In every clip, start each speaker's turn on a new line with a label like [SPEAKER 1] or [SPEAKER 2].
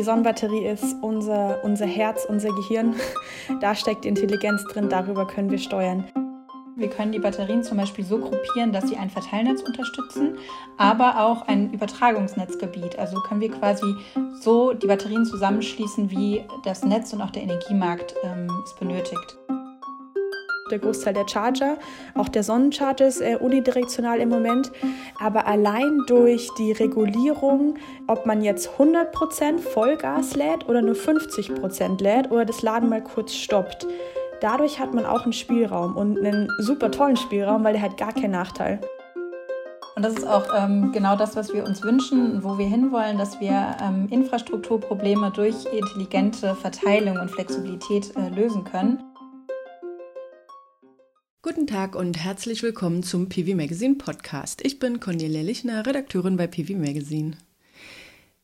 [SPEAKER 1] Die Sonnenbatterie ist unser, unser Herz, unser Gehirn. Da steckt Intelligenz drin, darüber können wir steuern.
[SPEAKER 2] Wir können die Batterien zum Beispiel so gruppieren, dass sie ein Verteilnetz unterstützen, aber auch ein Übertragungsnetzgebiet. Also können wir quasi so die Batterien zusammenschließen, wie das Netz und auch der Energiemarkt ähm, es benötigt
[SPEAKER 1] der Großteil der Charger. Auch der Sonnencharger ist äh, unidirektional im Moment. Aber allein durch die Regulierung, ob man jetzt 100% Vollgas lädt oder nur 50% lädt oder das Laden mal kurz stoppt, dadurch hat man auch einen Spielraum und einen super tollen Spielraum, weil der hat gar keinen Nachteil.
[SPEAKER 2] Und das ist auch ähm, genau das, was wir uns wünschen, wo wir hinwollen, dass wir ähm, Infrastrukturprobleme durch intelligente Verteilung und Flexibilität äh, lösen können.
[SPEAKER 3] Guten Tag und herzlich willkommen zum PV Magazine Podcast. Ich bin Cornelia Lichner, Redakteurin bei PV Magazine.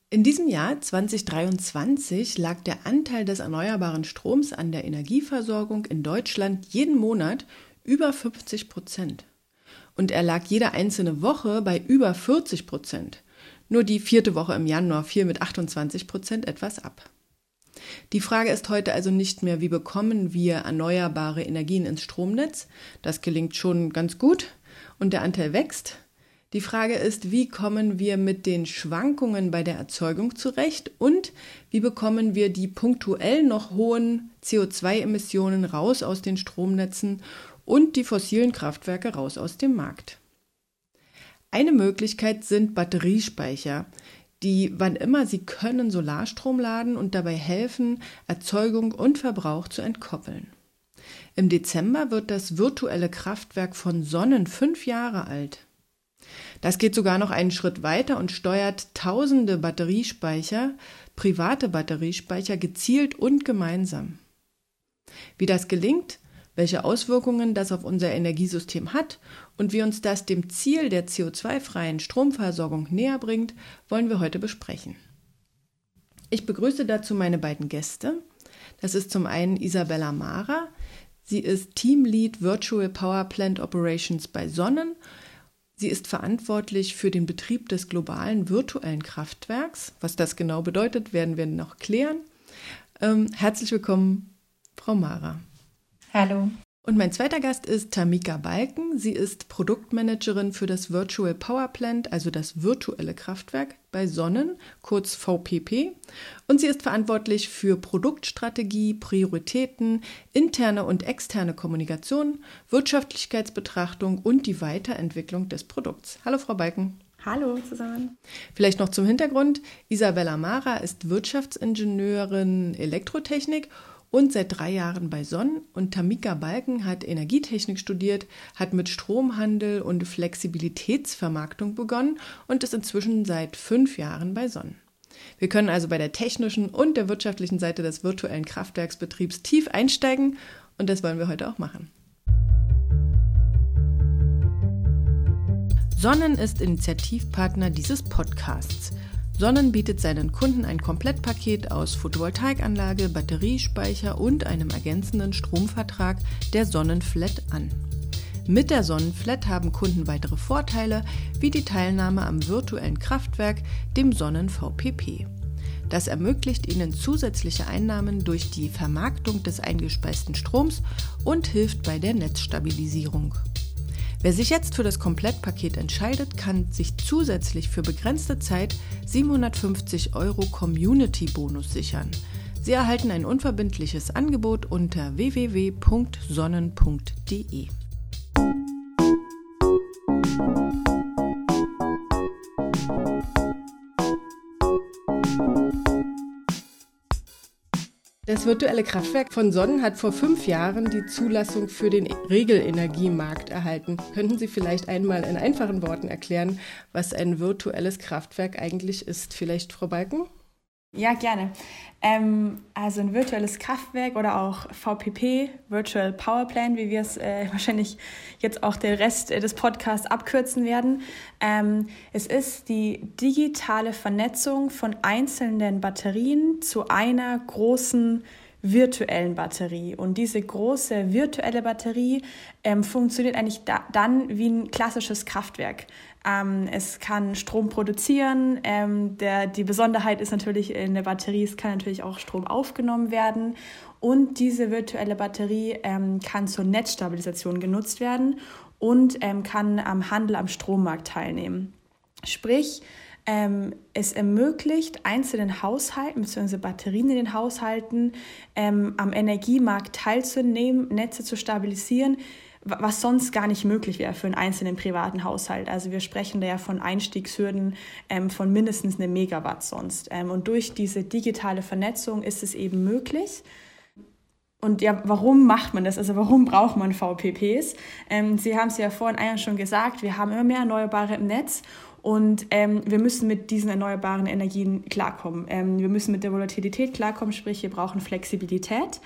[SPEAKER 3] In diesem Jahr 2023 lag der Anteil des erneuerbaren Stroms an der Energieversorgung in Deutschland jeden Monat über 50 Prozent. Und er lag jede einzelne Woche bei über 40 Prozent. Nur die vierte Woche im Januar fiel mit 28 Prozent etwas ab. Die Frage ist heute also nicht mehr, wie bekommen wir erneuerbare Energien ins Stromnetz? Das gelingt schon ganz gut und der Anteil wächst. Die Frage ist, wie kommen wir mit den Schwankungen bei der Erzeugung zurecht und wie bekommen wir die punktuell noch hohen CO2-Emissionen raus aus den Stromnetzen und die fossilen Kraftwerke raus aus dem Markt. Eine Möglichkeit sind Batteriespeicher die wann immer sie können Solarstrom laden und dabei helfen, Erzeugung und Verbrauch zu entkoppeln. Im Dezember wird das virtuelle Kraftwerk von Sonnen fünf Jahre alt. Das geht sogar noch einen Schritt weiter und steuert tausende Batteriespeicher, private Batteriespeicher gezielt und gemeinsam. Wie das gelingt, welche Auswirkungen das auf unser Energiesystem hat und wie uns das dem Ziel der CO2-freien Stromversorgung näher bringt, wollen wir heute besprechen. Ich begrüße dazu meine beiden Gäste. Das ist zum einen Isabella Mara. Sie ist Teamlead Virtual Power Plant Operations bei Sonnen. Sie ist verantwortlich für den Betrieb des globalen virtuellen Kraftwerks. Was das genau bedeutet, werden wir noch klären. Ähm, herzlich willkommen, Frau Mara.
[SPEAKER 2] Hallo.
[SPEAKER 3] Und mein zweiter Gast ist Tamika Balken. Sie ist Produktmanagerin für das Virtual Power Plant, also das virtuelle Kraftwerk bei Sonnen, kurz VPP. Und sie ist verantwortlich für Produktstrategie, Prioritäten, interne und externe Kommunikation, Wirtschaftlichkeitsbetrachtung und die Weiterentwicklung des Produkts. Hallo, Frau Balken.
[SPEAKER 1] Hallo zusammen.
[SPEAKER 3] Vielleicht noch zum Hintergrund. Isabella Mara ist Wirtschaftsingenieurin Elektrotechnik und seit drei Jahren bei Sonn. Und Tamika Balken hat Energietechnik studiert, hat mit Stromhandel und Flexibilitätsvermarktung begonnen und ist inzwischen seit fünf Jahren bei Sonn. Wir können also bei der technischen und der wirtschaftlichen Seite des virtuellen Kraftwerksbetriebs tief einsteigen und das wollen wir heute auch machen. Sonnen ist Initiativpartner dieses Podcasts. Sonnen bietet seinen Kunden ein Komplettpaket aus Photovoltaikanlage, Batteriespeicher und einem ergänzenden Stromvertrag der Sonnenflat an. Mit der Sonnenflat haben Kunden weitere Vorteile wie die Teilnahme am virtuellen Kraftwerk, dem Sonnen VPP. Das ermöglicht ihnen zusätzliche Einnahmen durch die Vermarktung des eingespeisten Stroms und hilft bei der Netzstabilisierung. Wer sich jetzt für das Komplettpaket entscheidet, kann sich zusätzlich für begrenzte Zeit 750 Euro Community-Bonus sichern. Sie erhalten ein unverbindliches Angebot unter www.sonnen.de. Das virtuelle Kraftwerk von Sonnen hat vor fünf Jahren die Zulassung für den Regelenergiemarkt erhalten. Könnten Sie vielleicht einmal in einfachen Worten erklären, was ein virtuelles Kraftwerk eigentlich ist? Vielleicht Frau Balken?
[SPEAKER 1] Ja, gerne. Ähm, also ein virtuelles Kraftwerk oder auch VPP, Virtual Power Plant, wie wir es äh, wahrscheinlich jetzt auch der Rest äh, des Podcasts abkürzen werden. Ähm, es ist die digitale Vernetzung von einzelnen Batterien zu einer großen virtuellen Batterie. Und diese große virtuelle Batterie ähm, funktioniert eigentlich da, dann wie ein klassisches Kraftwerk. Ähm, es kann Strom produzieren. Ähm, der, die Besonderheit ist natürlich in der Batterie, es kann natürlich auch Strom aufgenommen werden. Und diese virtuelle Batterie ähm, kann zur Netzstabilisation genutzt werden und ähm, kann am Handel am Strommarkt teilnehmen. Sprich, ähm, es ermöglicht einzelnen Haushalten bzw. Batterien in den Haushalten ähm, am Energiemarkt teilzunehmen, Netze zu stabilisieren, was sonst gar nicht möglich wäre für einen einzelnen privaten Haushalt. Also wir sprechen da ja von Einstiegshürden ähm, von mindestens einem Megawatt sonst. Ähm, und durch diese digitale Vernetzung ist es eben möglich. Und ja, warum macht man das? Also warum braucht man VPPs? Ähm, Sie haben es ja vorhin eigentlich schon gesagt, wir haben immer mehr Erneuerbare im Netz und ähm, wir müssen mit diesen erneuerbaren Energien klarkommen. Ähm, wir müssen mit der Volatilität klarkommen, sprich wir brauchen Flexibilität.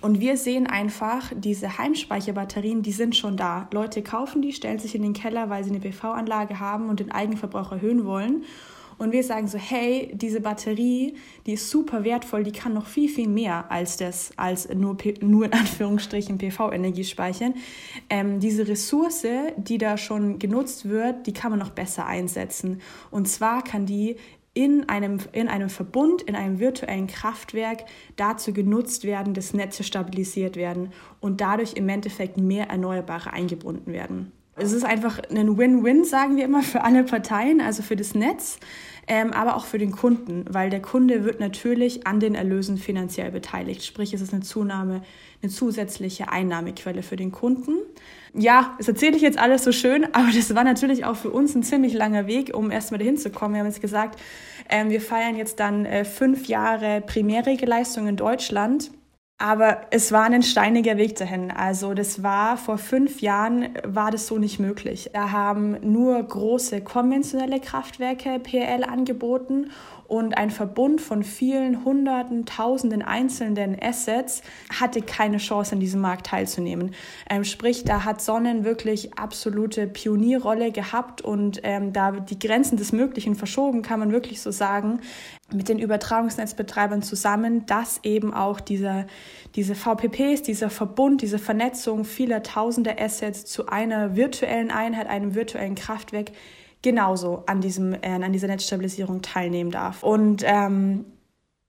[SPEAKER 1] Und wir sehen einfach, diese Heimspeicherbatterien, die sind schon da. Leute kaufen die, stellen sich in den Keller, weil sie eine PV-Anlage haben und den Eigenverbrauch erhöhen wollen. Und wir sagen so, hey, diese Batterie, die ist super wertvoll, die kann noch viel, viel mehr als das, als nur, nur in Anführungsstrichen PV-Energie speichern. Ähm, diese Ressource, die da schon genutzt wird, die kann man noch besser einsetzen. Und zwar kann die in einem, in einem Verbund, in einem virtuellen Kraftwerk dazu genutzt werden, dass Netze stabilisiert werden und dadurch im Endeffekt mehr Erneuerbare eingebunden werden. Es ist einfach ein Win-Win, sagen wir immer, für alle Parteien, also für das Netz, ähm, aber auch für den Kunden, weil der Kunde wird natürlich an den Erlösen finanziell beteiligt. Sprich, es ist eine Zunahme, eine zusätzliche Einnahmequelle für den Kunden. Ja, das erzähle ich jetzt alles so schön, aber das war natürlich auch für uns ein ziemlich langer Weg, um erstmal dahin zu kommen. Wir haben jetzt gesagt, ähm, wir feiern jetzt dann äh, fünf Jahre Primärregelleistung in Deutschland. Aber es war ein steiniger Weg dahin. Also das war vor fünf Jahren war das so nicht möglich. Da haben nur große konventionelle Kraftwerke PL angeboten und ein Verbund von vielen Hunderten, Tausenden einzelnen Assets hatte keine Chance, an diesem Markt teilzunehmen. Ähm, sprich, da hat Sonnen wirklich absolute Pionierrolle gehabt und ähm, da die Grenzen des Möglichen verschoben, kann man wirklich so sagen, mit den Übertragungsnetzbetreibern zusammen, dass eben auch dieser, diese VPPs, dieser Verbund, diese Vernetzung vieler tausender Assets zu einer virtuellen Einheit, einem virtuellen Kraftwerk genauso an, diesem, äh, an dieser Netzstabilisierung teilnehmen darf. Und ähm,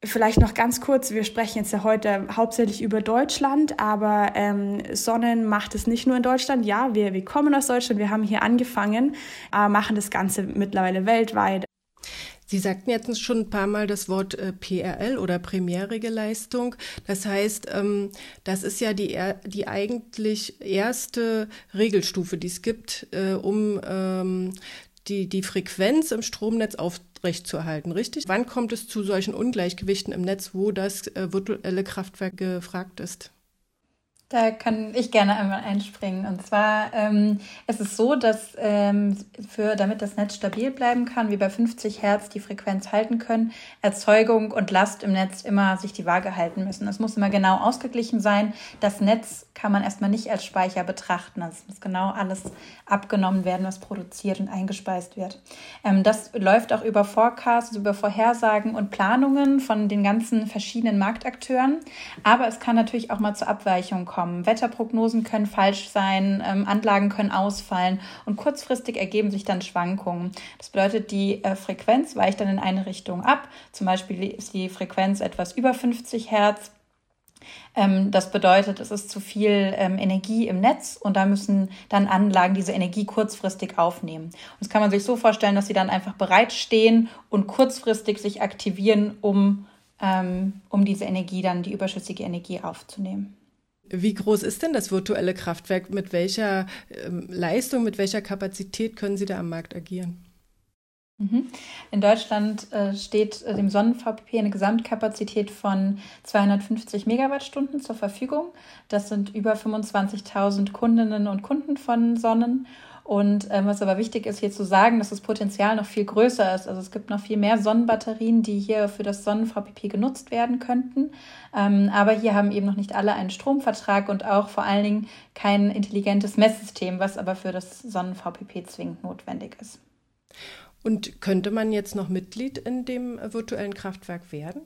[SPEAKER 1] Vielleicht noch ganz kurz, wir sprechen jetzt ja heute hauptsächlich über Deutschland, aber ähm, Sonnen macht es nicht nur in Deutschland. Ja, wir, wir kommen aus Deutschland, wir haben hier angefangen, aber machen das Ganze mittlerweile weltweit.
[SPEAKER 3] Sie sagten jetzt schon ein paar Mal das Wort äh, PRL oder Primärige Leistung. Das heißt, ähm, das ist ja die, die eigentlich erste Regelstufe, die es gibt, äh, um ähm, die, die Frequenz im Stromnetz aufrechtzuerhalten, richtig? Wann kommt es zu solchen Ungleichgewichten im Netz, wo das äh, virtuelle Kraftwerk gefragt ist?
[SPEAKER 2] Da kann ich gerne einmal einspringen. Und zwar ähm, es ist so, dass ähm, für, damit das Netz stabil bleiben kann, wie bei 50 Hertz die Frequenz halten können, Erzeugung und Last im Netz immer sich die Waage halten müssen. Es muss immer genau ausgeglichen sein. Das Netz kann man erstmal nicht als Speicher betrachten. Also es muss genau alles abgenommen werden, was produziert und eingespeist wird. Ähm, das läuft auch über Forecasts, über Vorhersagen und Planungen von den ganzen verschiedenen Marktakteuren. Aber es kann natürlich auch mal zur Abweichung kommen kommen. Wetterprognosen können falsch sein, ähm, Anlagen können ausfallen und kurzfristig ergeben sich dann Schwankungen. Das bedeutet, die äh, Frequenz weicht dann in eine Richtung ab. Zum Beispiel ist die Frequenz etwas über 50 Hertz. Ähm, das bedeutet, es ist zu viel ähm, Energie im Netz und da müssen dann Anlagen diese Energie kurzfristig aufnehmen. Und das kann man sich so vorstellen, dass sie dann einfach bereitstehen und kurzfristig sich aktivieren, um, ähm, um diese Energie dann, die überschüssige Energie aufzunehmen.
[SPEAKER 3] Wie groß ist denn das virtuelle Kraftwerk? Mit welcher ähm, Leistung, mit welcher Kapazität können Sie da am Markt agieren?
[SPEAKER 2] Mhm. In Deutschland äh, steht äh, dem Sonnen-VPP eine Gesamtkapazität von 250 Megawattstunden zur Verfügung. Das sind über 25.000 Kundinnen und Kunden von Sonnen. Und ähm, was aber wichtig ist hier zu sagen, dass das Potenzial noch viel größer ist. Also es gibt noch viel mehr Sonnenbatterien, die hier für das Sonnen-VPP genutzt werden könnten. Ähm, aber hier haben eben noch nicht alle einen Stromvertrag und auch vor allen Dingen kein intelligentes Messsystem, was aber für das Sonnen-VPP zwingend notwendig ist.
[SPEAKER 3] Und könnte man jetzt noch Mitglied in dem virtuellen Kraftwerk werden?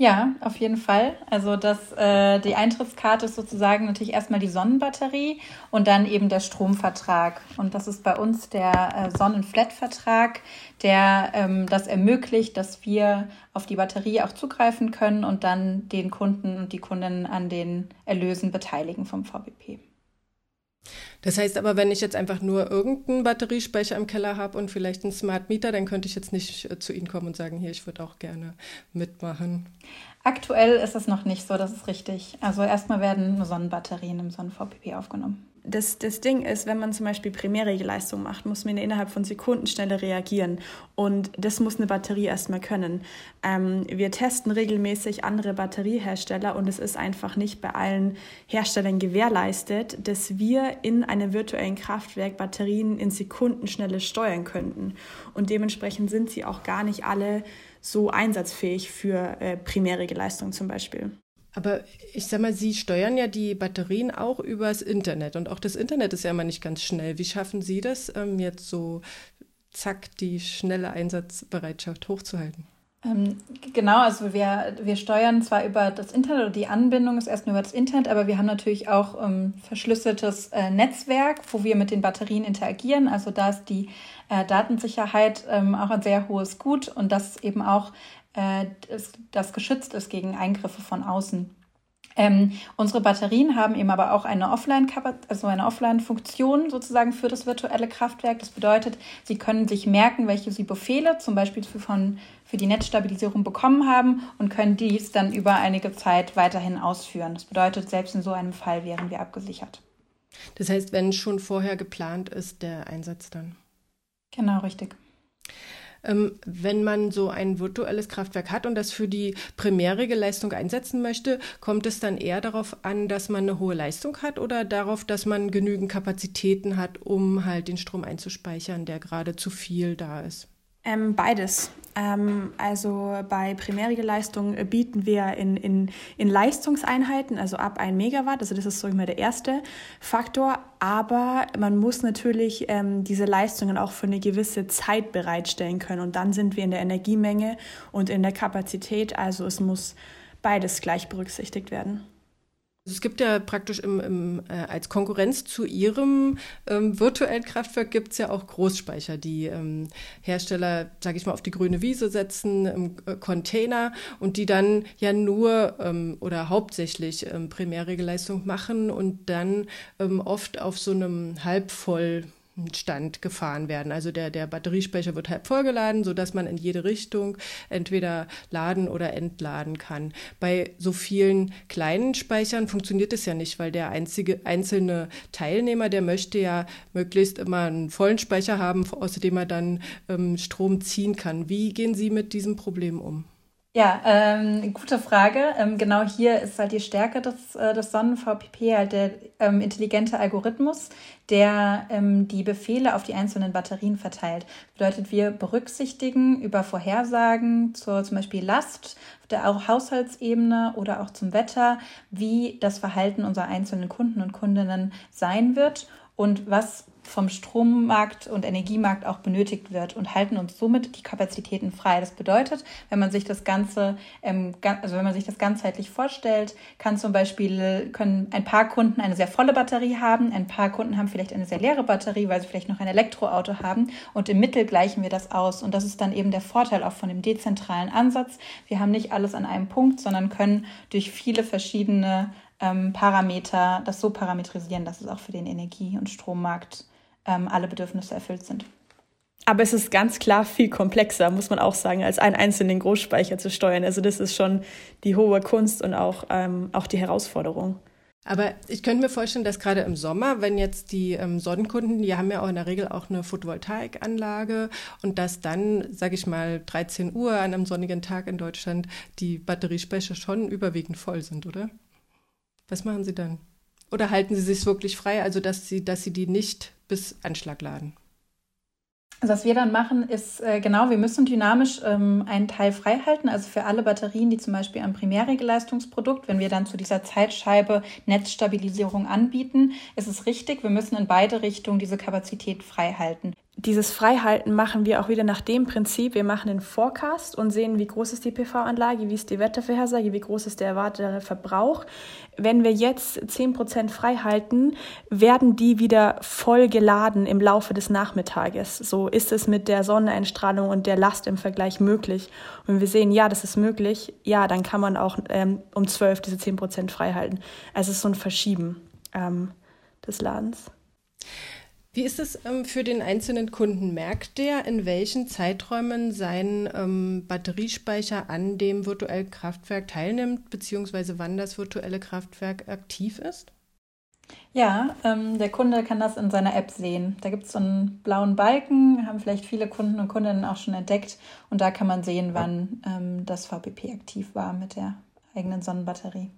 [SPEAKER 2] Ja, auf jeden Fall. Also das, äh, die Eintrittskarte ist sozusagen natürlich erstmal die Sonnenbatterie und dann eben der Stromvertrag. Und das ist bei uns der äh, Sonnenflat-Vertrag, der ähm, das ermöglicht, dass wir auf die Batterie auch zugreifen können und dann den Kunden und die Kundinnen an den Erlösen beteiligen vom VBP.
[SPEAKER 3] Das heißt aber, wenn ich jetzt einfach nur irgendeinen Batteriespeicher im Keller habe und vielleicht einen Smart Meter, dann könnte ich jetzt nicht äh, zu Ihnen kommen und sagen, hier, ich würde auch gerne mitmachen.
[SPEAKER 2] Aktuell ist es noch nicht so, das ist richtig. Also erstmal werden nur Sonnenbatterien im Sonnen-VPP aufgenommen
[SPEAKER 1] das, das Ding ist, wenn man zum Beispiel Primärregelleistung macht, muss man innerhalb von Sekunden schneller reagieren. Und das muss eine Batterie erstmal können. Ähm, wir testen regelmäßig andere Batteriehersteller und es ist einfach nicht bei allen Herstellern gewährleistet, dass wir in einem virtuellen Kraftwerk Batterien in Sekundenschnelle steuern könnten. Und dementsprechend sind sie auch gar nicht alle so einsatzfähig für äh, Primärregelleistung zum Beispiel.
[SPEAKER 3] Aber ich sag mal, Sie steuern ja die Batterien auch übers Internet und auch das Internet ist ja immer nicht ganz schnell. Wie schaffen Sie das, ähm, jetzt so zack die schnelle Einsatzbereitschaft hochzuhalten?
[SPEAKER 2] Ähm, genau, also wir, wir steuern zwar über das Internet oder die Anbindung ist erst nur über das Internet, aber wir haben natürlich auch ähm, verschlüsseltes äh, Netzwerk, wo wir mit den Batterien interagieren. Also da ist die äh, Datensicherheit ähm, auch ein sehr hohes Gut und das eben auch äh, das, das geschützt ist gegen Eingriffe von außen. Ähm, unsere Batterien haben eben aber auch eine Offline, also eine Offline-Funktion sozusagen für das virtuelle Kraftwerk. Das bedeutet, sie können sich merken, welche sie Befehle zum Beispiel für, von, für die Netzstabilisierung bekommen haben und können dies dann über einige Zeit weiterhin ausführen. Das bedeutet, selbst in so einem Fall wären wir abgesichert.
[SPEAKER 3] Das heißt, wenn schon vorher geplant ist, der Einsatz dann.
[SPEAKER 2] Genau, richtig.
[SPEAKER 3] Ähm, wenn man so ein virtuelles Kraftwerk hat und das für die Primärregelleistung einsetzen möchte, kommt es dann eher darauf an, dass man eine hohe Leistung hat oder darauf, dass man genügend Kapazitäten hat, um halt den Strom einzuspeichern, der gerade zu viel da ist?
[SPEAKER 1] Ähm, beides. Ähm, also bei Primärregelleistung bieten wir in, in, in Leistungseinheiten, also ab 1 Megawatt, also das ist so immer der erste Faktor, aber man muss natürlich ähm, diese Leistungen auch für eine gewisse Zeit bereitstellen können und dann sind wir in der Energiemenge und in der Kapazität, also es muss beides gleich berücksichtigt werden.
[SPEAKER 3] Also es gibt ja praktisch im, im, äh, als Konkurrenz zu Ihrem ähm, virtuellen Kraftwerk gibt es ja auch Großspeicher, die ähm, Hersteller, sage ich mal, auf die grüne Wiese setzen, im äh, Container und die dann ja nur ähm, oder hauptsächlich ähm, Primärregelleistung machen und dann ähm, oft auf so einem halbvoll Stand gefahren werden. Also der, der Batteriespeicher wird halb vollgeladen, sodass man in jede Richtung entweder laden oder entladen kann. Bei so vielen kleinen Speichern funktioniert es ja nicht, weil der einzige, einzelne Teilnehmer, der möchte ja möglichst immer einen vollen Speicher haben, aus dem er dann ähm, Strom ziehen kann. Wie gehen Sie mit diesem Problem um?
[SPEAKER 2] Ja, ähm, gute Frage. Ähm, genau hier ist halt die Stärke des, äh, des Sonnen-VPP halt der ähm, intelligente Algorithmus, der ähm, die Befehle auf die einzelnen Batterien verteilt. Bedeutet, wir berücksichtigen über Vorhersagen zur zum Beispiel Last auf der Haushaltsebene oder auch zum Wetter, wie das Verhalten unserer einzelnen Kunden und Kundinnen sein wird und was vom Strommarkt und Energiemarkt auch benötigt wird und halten uns somit die Kapazitäten frei. Das bedeutet, wenn man sich das Ganze, ähm, also wenn man sich das ganzheitlich vorstellt, kann zum Beispiel, können ein paar Kunden eine sehr volle Batterie haben, ein paar Kunden haben vielleicht eine sehr leere Batterie, weil sie vielleicht noch ein Elektroauto haben und im Mittel gleichen wir das aus. Und das ist dann eben der Vorteil auch von dem dezentralen Ansatz. Wir haben nicht alles an einem Punkt, sondern können durch viele verschiedene ähm, Parameter das so parametrisieren, dass es auch für den Energie- und Strommarkt ähm, alle Bedürfnisse erfüllt sind.
[SPEAKER 1] Aber es ist ganz klar viel komplexer, muss man auch sagen, als einen einzelnen Großspeicher zu steuern. Also das ist schon die hohe Kunst und auch, ähm, auch die Herausforderung.
[SPEAKER 3] Aber ich könnte mir vorstellen, dass gerade im Sommer, wenn jetzt die ähm, Sonnenkunden, die haben ja auch in der Regel auch eine Photovoltaikanlage und dass dann, sage ich mal, 13 Uhr an einem sonnigen Tag in Deutschland die Batteriespeicher schon überwiegend voll sind, oder? Was machen Sie dann? Oder halten Sie sich wirklich frei, also dass Sie, dass Sie die nicht bis Anschlag laden?
[SPEAKER 2] Also was wir dann machen, ist äh, genau, wir müssen dynamisch ähm, einen Teil frei halten. Also für alle Batterien, die zum Beispiel am Primärregelleistungsprodukt, wenn wir dann zu dieser Zeitscheibe Netzstabilisierung anbieten, ist es richtig, wir müssen in beide Richtungen diese Kapazität frei halten.
[SPEAKER 1] Dieses Freihalten machen wir auch wieder nach dem Prinzip, wir machen den Forecast und sehen, wie groß ist die PV-Anlage, wie ist die Wettervorhersage, wie groß ist der erwartete Verbrauch. Wenn wir jetzt 10% freihalten, werden die wieder voll geladen im Laufe des Nachmittages. So ist es mit der Sonneneinstrahlung und der Last im Vergleich möglich. Und wenn wir sehen, ja, das ist möglich, ja, dann kann man auch ähm, um 12 diese 10% freihalten. Also es ist so ein Verschieben ähm, des Ladens.
[SPEAKER 3] Wie ist es ähm, für den einzelnen Kunden? Merkt der, in welchen Zeiträumen sein ähm, Batteriespeicher an dem virtuellen Kraftwerk teilnimmt, beziehungsweise wann das virtuelle Kraftwerk aktiv ist?
[SPEAKER 2] Ja, ähm, der Kunde kann das in seiner App sehen. Da gibt es so einen blauen Balken, haben vielleicht viele Kunden und Kundinnen auch schon entdeckt. Und da kann man sehen, wann ähm, das VPP aktiv war mit der eigenen Sonnenbatterie.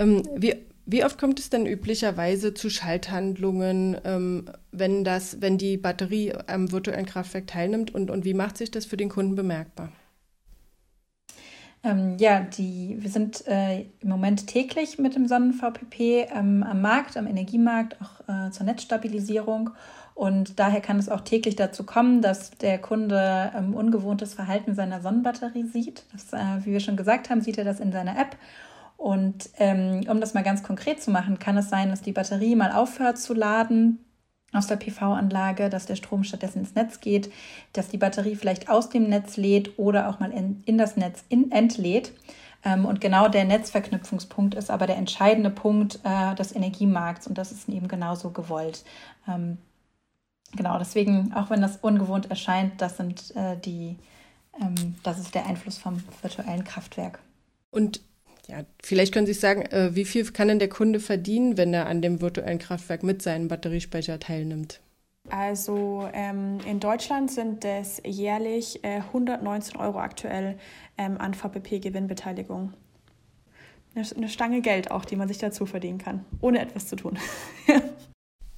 [SPEAKER 3] Ähm, wie wie oft kommt es denn üblicherweise zu Schalthandlungen, ähm, wenn, das, wenn die Batterie am virtuellen Kraftwerk teilnimmt und, und wie macht sich das für den Kunden bemerkbar?
[SPEAKER 2] Ähm, ja, die, wir sind äh, im Moment täglich mit dem Sonnen-VPP ähm, am Markt, am Energiemarkt, auch äh, zur Netzstabilisierung. Und daher kann es auch täglich dazu kommen, dass der Kunde ähm, ungewohntes Verhalten seiner Sonnenbatterie sieht. Das, äh, wie wir schon gesagt haben, sieht er das in seiner App und ähm, um das mal ganz konkret zu machen, kann es sein, dass die Batterie mal aufhört zu laden aus der PV-Anlage, dass der Strom stattdessen ins Netz geht, dass die Batterie vielleicht aus dem Netz lädt oder auch mal in, in das Netz in, entlädt. Ähm, und genau der Netzverknüpfungspunkt ist aber der entscheidende Punkt äh, des Energiemarkts und das ist eben genauso gewollt. Ähm, genau, deswegen, auch wenn das ungewohnt erscheint, das sind äh, die, ähm, das ist der Einfluss vom virtuellen Kraftwerk.
[SPEAKER 3] Und ja, vielleicht können Sie sagen, äh, wie viel kann denn der Kunde verdienen, wenn er an dem virtuellen Kraftwerk mit seinem Batteriespeicher teilnimmt?
[SPEAKER 1] Also ähm, in Deutschland sind es jährlich äh, 119 Euro aktuell ähm, an VPP-Gewinnbeteiligung. Eine, eine Stange Geld auch, die man sich dazu verdienen kann, ohne etwas zu tun.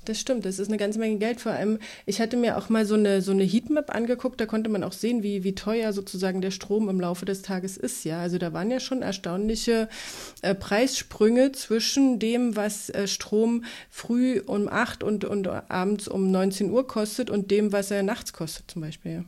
[SPEAKER 3] Das stimmt, das ist eine ganze Menge Geld. Vor allem, ich hatte mir auch mal so eine, so eine Heatmap angeguckt, da konnte man auch sehen, wie, wie teuer sozusagen der Strom im Laufe des Tages ist. Ja, also da waren ja schon erstaunliche äh, Preissprünge zwischen dem, was äh, Strom früh um acht und, und abends um 19 Uhr kostet und dem, was er nachts kostet zum Beispiel.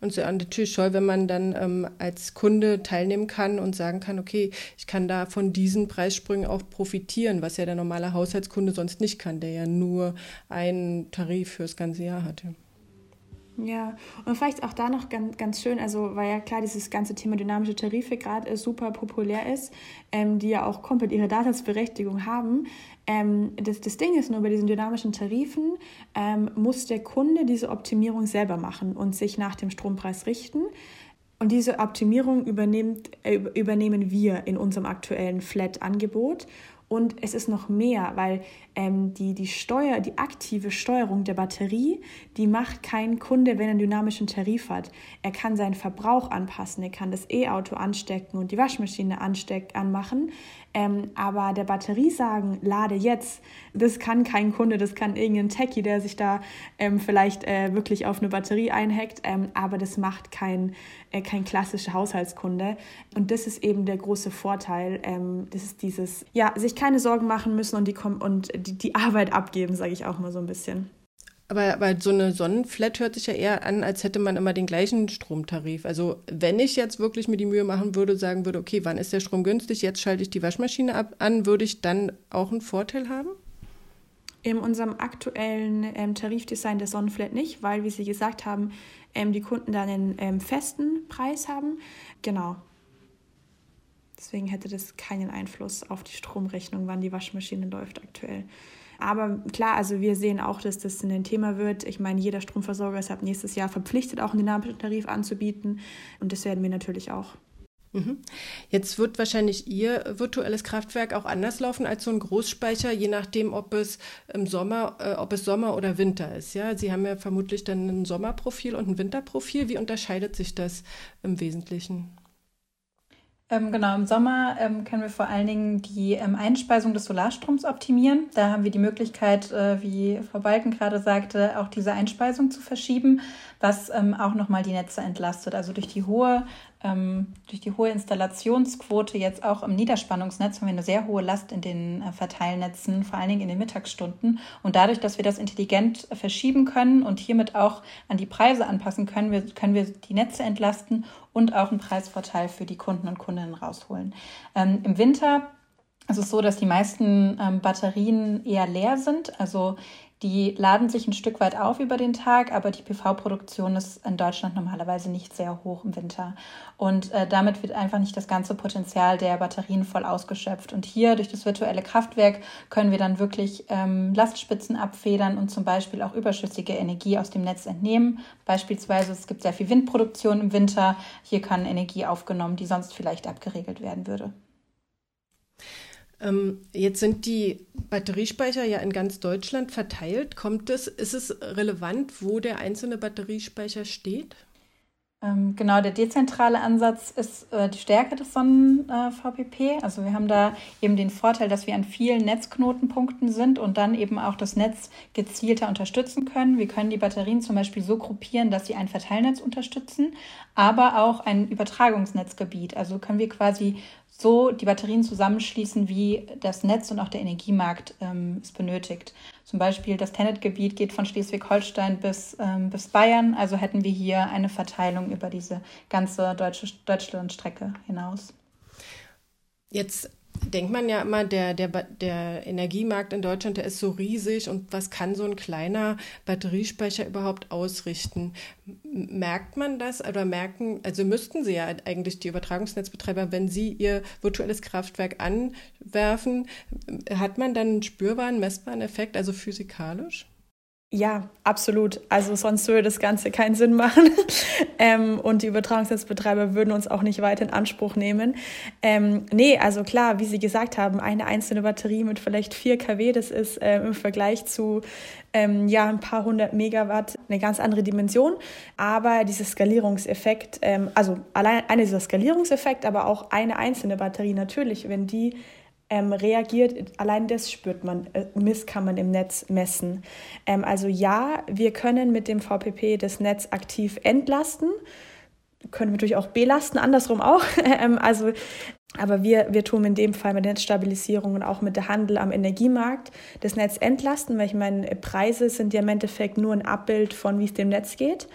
[SPEAKER 3] Und so natürlich toll, wenn man dann ähm, als Kunde teilnehmen kann und sagen kann, okay, ich kann da von diesen Preissprüngen auch profitieren, was ja der normale Haushaltskunde sonst nicht kann, der ja nur einen Tarif fürs ganze Jahr hat. Ja.
[SPEAKER 1] Und vielleicht auch da noch ganz, ganz schön, also weil ja klar dieses ganze Thema dynamische Tarife gerade super populär ist, ähm, die ja auch komplett ihre Daseinsberechtigung haben. Ähm, das, das Ding ist nur, bei diesen dynamischen Tarifen ähm, muss der Kunde diese Optimierung selber machen und sich nach dem Strompreis richten. Und diese Optimierung übernimmt, äh, übernehmen wir in unserem aktuellen Flat-Angebot. Und es ist noch mehr, weil ähm, die, die Steuer, die aktive Steuerung der Batterie, die macht kein Kunde, wenn er einen dynamischen Tarif hat. Er kann seinen Verbrauch anpassen, er kann das E-Auto anstecken und die Waschmaschine ansteck, anmachen. Ähm, aber der Batterie sagen, lade jetzt, das kann kein Kunde, das kann irgendein Techie, der sich da ähm, vielleicht äh, wirklich auf eine Batterie einhackt, ähm, aber das macht kein, äh, kein klassischer Haushaltskunde. Und das ist eben der große Vorteil. Ähm, das ist dieses, ja, sich keine Sorgen machen müssen und die, und die, die Arbeit abgeben, sage ich auch mal so ein bisschen.
[SPEAKER 3] Aber, aber so eine Sonnenflat hört sich ja eher an, als hätte man immer den gleichen Stromtarif. Also wenn ich jetzt wirklich mir die Mühe machen würde, sagen würde, okay, wann ist der Strom günstig, jetzt schalte ich die Waschmaschine ab, an, würde ich dann auch einen Vorteil haben?
[SPEAKER 1] In unserem aktuellen ähm, Tarifdesign der Sonnenflat nicht, weil, wie Sie gesagt haben, ähm, die Kunden dann einen ähm, festen Preis haben. Genau. Deswegen hätte das keinen Einfluss auf die Stromrechnung, wann die Waschmaschine läuft aktuell. Aber klar, also wir sehen auch, dass das ein Thema wird. Ich meine, jeder Stromversorger ist ab nächstes Jahr verpflichtet, auch einen dynamischen Tarif anzubieten. Und das werden wir natürlich auch.
[SPEAKER 3] Mhm. Jetzt wird wahrscheinlich Ihr virtuelles Kraftwerk auch anders laufen als so ein Großspeicher, je nachdem, ob es im Sommer, äh, ob es Sommer oder Winter ist. Ja, Sie haben ja vermutlich dann ein Sommerprofil und ein Winterprofil. Wie unterscheidet sich das im Wesentlichen?
[SPEAKER 2] Ähm, genau, im Sommer ähm, können wir vor allen Dingen die ähm, Einspeisung des Solarstroms optimieren. Da haben wir die Möglichkeit, äh, wie Frau Balken gerade sagte, auch diese Einspeisung zu verschieben, was ähm, auch nochmal die Netze entlastet. Also durch die hohe durch die hohe Installationsquote jetzt auch im Niederspannungsnetz haben wir eine sehr hohe Last in den äh, Verteilnetzen, vor allen Dingen in den Mittagsstunden. Und dadurch, dass wir das intelligent verschieben können und hiermit auch an die Preise anpassen können, wir, können wir die Netze entlasten und auch einen Preisvorteil für die Kunden und Kundinnen rausholen. Ähm, Im Winter ist es so, dass die meisten ähm, Batterien eher leer sind. Also die laden sich ein Stück weit auf über den Tag, aber die PV-Produktion ist in Deutschland normalerweise nicht sehr hoch im Winter. Und äh, damit wird einfach nicht das ganze Potenzial der Batterien voll ausgeschöpft. Und hier durch das virtuelle Kraftwerk können wir dann wirklich ähm, Lastspitzen abfedern und zum Beispiel auch überschüssige Energie aus dem Netz entnehmen. Beispielsweise es gibt sehr viel Windproduktion im Winter. Hier kann Energie aufgenommen, die sonst vielleicht abgeregelt werden würde.
[SPEAKER 3] Ähm, jetzt sind die Batteriespeicher ja in ganz Deutschland verteilt. Kommt es, ist es relevant, wo der einzelne Batteriespeicher steht?
[SPEAKER 2] Ähm, genau, der dezentrale Ansatz ist äh, die Stärke des Sonnen-VPP. Äh, also wir haben da eben den Vorteil, dass wir an vielen Netzknotenpunkten sind und dann eben auch das Netz gezielter unterstützen können. Wir können die Batterien zum Beispiel so gruppieren, dass sie ein Verteilnetz unterstützen, aber auch ein Übertragungsnetzgebiet. Also können wir quasi so die Batterien zusammenschließen, wie das Netz und auch der Energiemarkt ähm, es benötigt. Zum Beispiel das Tenet-Gebiet geht von Schleswig-Holstein bis, ähm, bis Bayern, also hätten wir hier eine Verteilung über diese ganze deutsche Deutschlandstrecke hinaus.
[SPEAKER 3] Jetzt denkt man ja immer, der, der, der Energiemarkt in Deutschland, der ist so riesig und was kann so ein kleiner Batteriespeicher überhaupt ausrichten? Merkt man das oder merken, also müssten sie ja eigentlich die Übertragungsnetzbetreiber, wenn sie ihr virtuelles Kraftwerk anwerfen, hat man dann einen spürbaren, messbaren Effekt, also physikalisch?
[SPEAKER 1] Ja, absolut. Also sonst würde das Ganze keinen Sinn machen. ähm, und die Übertragungsnetzbetreiber würden uns auch nicht weiter in Anspruch nehmen. Ähm, nee, also klar, wie Sie gesagt haben, eine einzelne Batterie mit vielleicht 4 kW, das ist äh, im Vergleich zu ähm, ja, ein paar hundert Megawatt eine ganz andere Dimension. Aber dieser Skalierungseffekt, ähm, also allein dieser Skalierungseffekt, aber auch eine einzelne Batterie natürlich, wenn die ähm, reagiert. Allein das spürt man, äh, Mist kann man im Netz messen. Ähm, also ja, wir können mit dem VPP das Netz aktiv entlasten, können wir natürlich auch belasten, andersrum auch. ähm, also aber wir, wir tun in dem Fall mit der Netzstabilisierung und auch mit der Handel am Energiemarkt das Netz entlasten, weil ich meine, Preise sind ja im Endeffekt nur ein Abbild von, wie es dem Netz geht.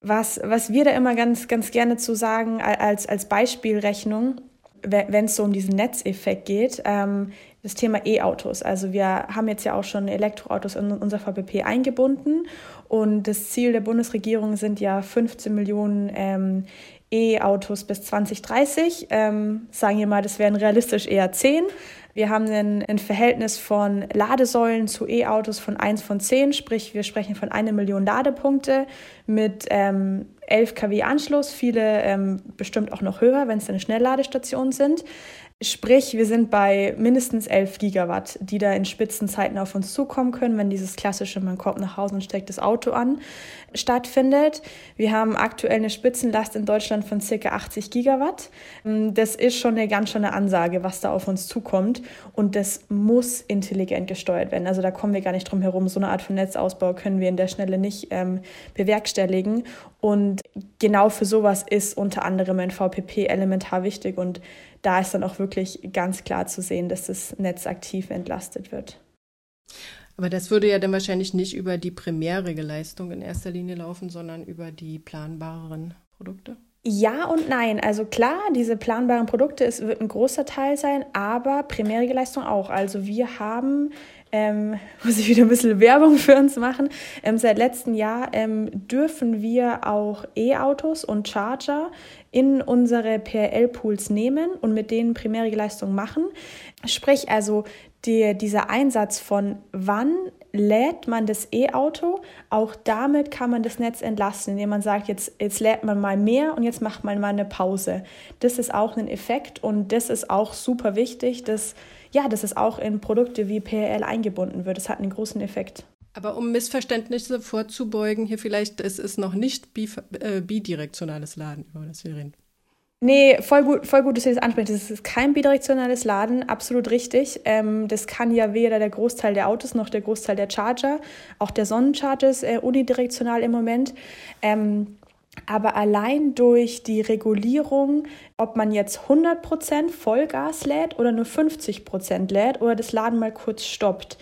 [SPEAKER 1] Was, was wir da immer ganz, ganz gerne zu sagen als, als Beispielrechnung, wenn es so um diesen Netzeffekt geht, ähm, das Thema E-Autos. Also wir haben jetzt ja auch schon Elektroautos in unser VPP eingebunden und das Ziel der Bundesregierung sind ja 15 Millionen ähm, E-Autos bis 2030. Ähm, sagen wir mal, das wären realistisch eher 10. Wir haben ein, ein Verhältnis von Ladesäulen zu E-Autos von 1 von 10, sprich wir sprechen von einer Million Ladepunkte mit ähm, 11 kW Anschluss, viele ähm, bestimmt auch noch höher, wenn es dann Schnellladestationen sind. Sprich, wir sind bei mindestens 11 Gigawatt, die da in Spitzenzeiten auf uns zukommen können, wenn dieses klassische, man kommt nach Hause und steckt das Auto an, stattfindet. Wir haben aktuell eine Spitzenlast in Deutschland von circa 80 Gigawatt. Das ist schon eine ganz schöne Ansage, was da auf uns zukommt. Und das muss intelligent gesteuert werden. Also da kommen wir gar nicht drum herum. So eine Art von Netzausbau können wir in der Schnelle nicht ähm, bewerkstelligen. Und genau für sowas ist unter anderem ein VPP elementar wichtig. Und da ist dann auch wirklich ganz klar zu sehen, dass das Netz aktiv entlastet wird.
[SPEAKER 3] Aber das würde ja dann wahrscheinlich nicht über die Primärregelleistung in erster Linie laufen, sondern über die planbareren Produkte.
[SPEAKER 1] Ja und nein. Also klar, diese planbaren Produkte, es wird ein großer Teil sein, aber Primärregelleistung auch. Also wir haben ähm, muss ich wieder ein bisschen Werbung für uns machen. Ähm, seit letztem Jahr ähm, dürfen wir auch E-Autos und Charger in unsere PRL-Pools nehmen und mit denen primäre Leistung machen. Sprich also die, dieser Einsatz von wann lädt man das E-Auto, auch damit kann man das Netz entlasten, indem man sagt, jetzt, jetzt lädt man mal mehr und jetzt macht man mal eine Pause. Das ist auch ein Effekt und das ist auch super wichtig, dass ja, dass es auch in Produkte wie PRL eingebunden wird. Das hat einen großen Effekt.
[SPEAKER 3] Aber um Missverständnisse vorzubeugen, hier vielleicht, es ist noch nicht äh, bidirektionales Laden, über das wir reden.
[SPEAKER 1] Nee, voll gut, voll gut, dass ihr das ansprecht. Das ist kein bidirektionales Laden, absolut richtig. Ähm, das kann ja weder der Großteil der Autos noch der Großteil der Charger. Auch der Sonnencharger ist äh, unidirektional im Moment. Ähm, Aber allein durch die Regulierung, ob man jetzt 100% Vollgas lädt oder nur 50% lädt oder das Laden mal kurz stoppt,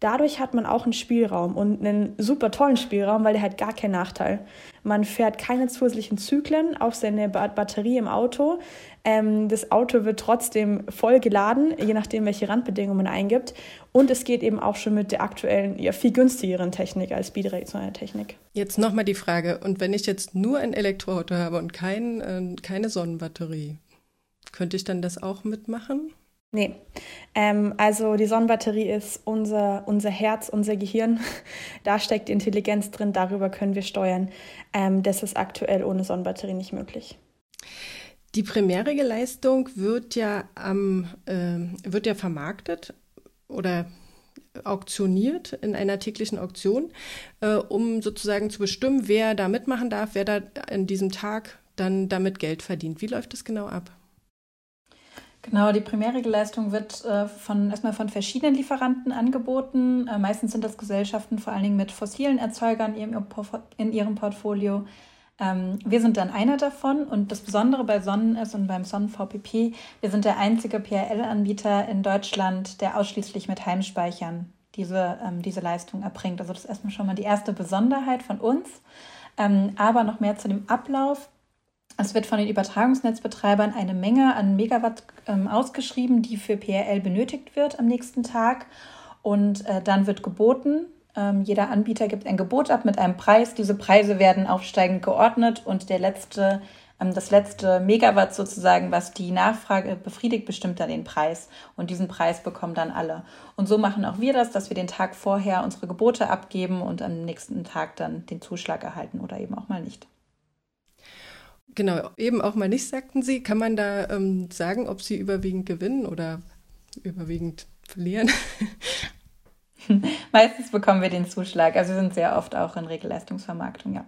[SPEAKER 1] dadurch hat man auch einen Spielraum und einen super tollen Spielraum, weil der hat gar keinen Nachteil. Man fährt keine zusätzlichen Zyklen auf seine Batterie im Auto. Ähm, das Auto wird trotzdem voll geladen, je nachdem, welche Randbedingungen man eingibt. Und es geht eben auch schon mit der aktuellen, ja, viel günstigeren Technik als bidirektionale Technik.
[SPEAKER 3] Jetzt nochmal die Frage, und wenn ich jetzt nur ein Elektroauto habe und kein, äh, keine Sonnenbatterie, könnte ich dann das auch mitmachen?
[SPEAKER 1] Nee, ähm, also die Sonnenbatterie ist unser, unser Herz, unser Gehirn. Da steckt Intelligenz drin, darüber können wir steuern. Ähm, das ist aktuell ohne Sonnenbatterie nicht möglich.
[SPEAKER 3] Die primärige Leistung wird ja, ähm, äh, wird ja vermarktet oder auktioniert in einer täglichen Auktion, äh, um sozusagen zu bestimmen, wer da mitmachen darf, wer da an diesem Tag dann damit Geld verdient. Wie läuft das genau ab?
[SPEAKER 2] Genau, die primäre Leistung wird äh, von, erstmal von verschiedenen Lieferanten angeboten. Äh, meistens sind das Gesellschaften vor allen Dingen mit fossilen Erzeugern in ihrem, in ihrem Portfolio. Ähm, wir sind dann einer davon und das Besondere bei Sonnen ist und beim Sonnen VPP, wir sind der einzige PRL-Anbieter in Deutschland, der ausschließlich mit Heimspeichern diese, ähm, diese Leistung erbringt. Also das ist erstmal schon mal die erste Besonderheit von uns. Ähm, aber noch mehr zu dem Ablauf. Es wird von den Übertragungsnetzbetreibern eine Menge an Megawatt ähm, ausgeschrieben, die für PRL benötigt wird am nächsten Tag. Und äh, dann wird geboten. Ähm, jeder Anbieter gibt ein Gebot ab mit einem Preis. Diese Preise werden aufsteigend geordnet und der letzte, ähm, das letzte Megawatt sozusagen, was die Nachfrage befriedigt, bestimmt dann den Preis. Und diesen Preis bekommen dann alle. Und so machen auch wir das, dass wir den Tag vorher unsere Gebote abgeben und am nächsten Tag dann den Zuschlag erhalten oder eben auch mal nicht.
[SPEAKER 3] Genau, eben auch mal nicht, sagten Sie. Kann man da ähm, sagen, ob Sie überwiegend gewinnen oder überwiegend verlieren?
[SPEAKER 2] Meistens bekommen wir den Zuschlag. Also wir sind sehr oft auch in Regelleistungsvermarktung, ja.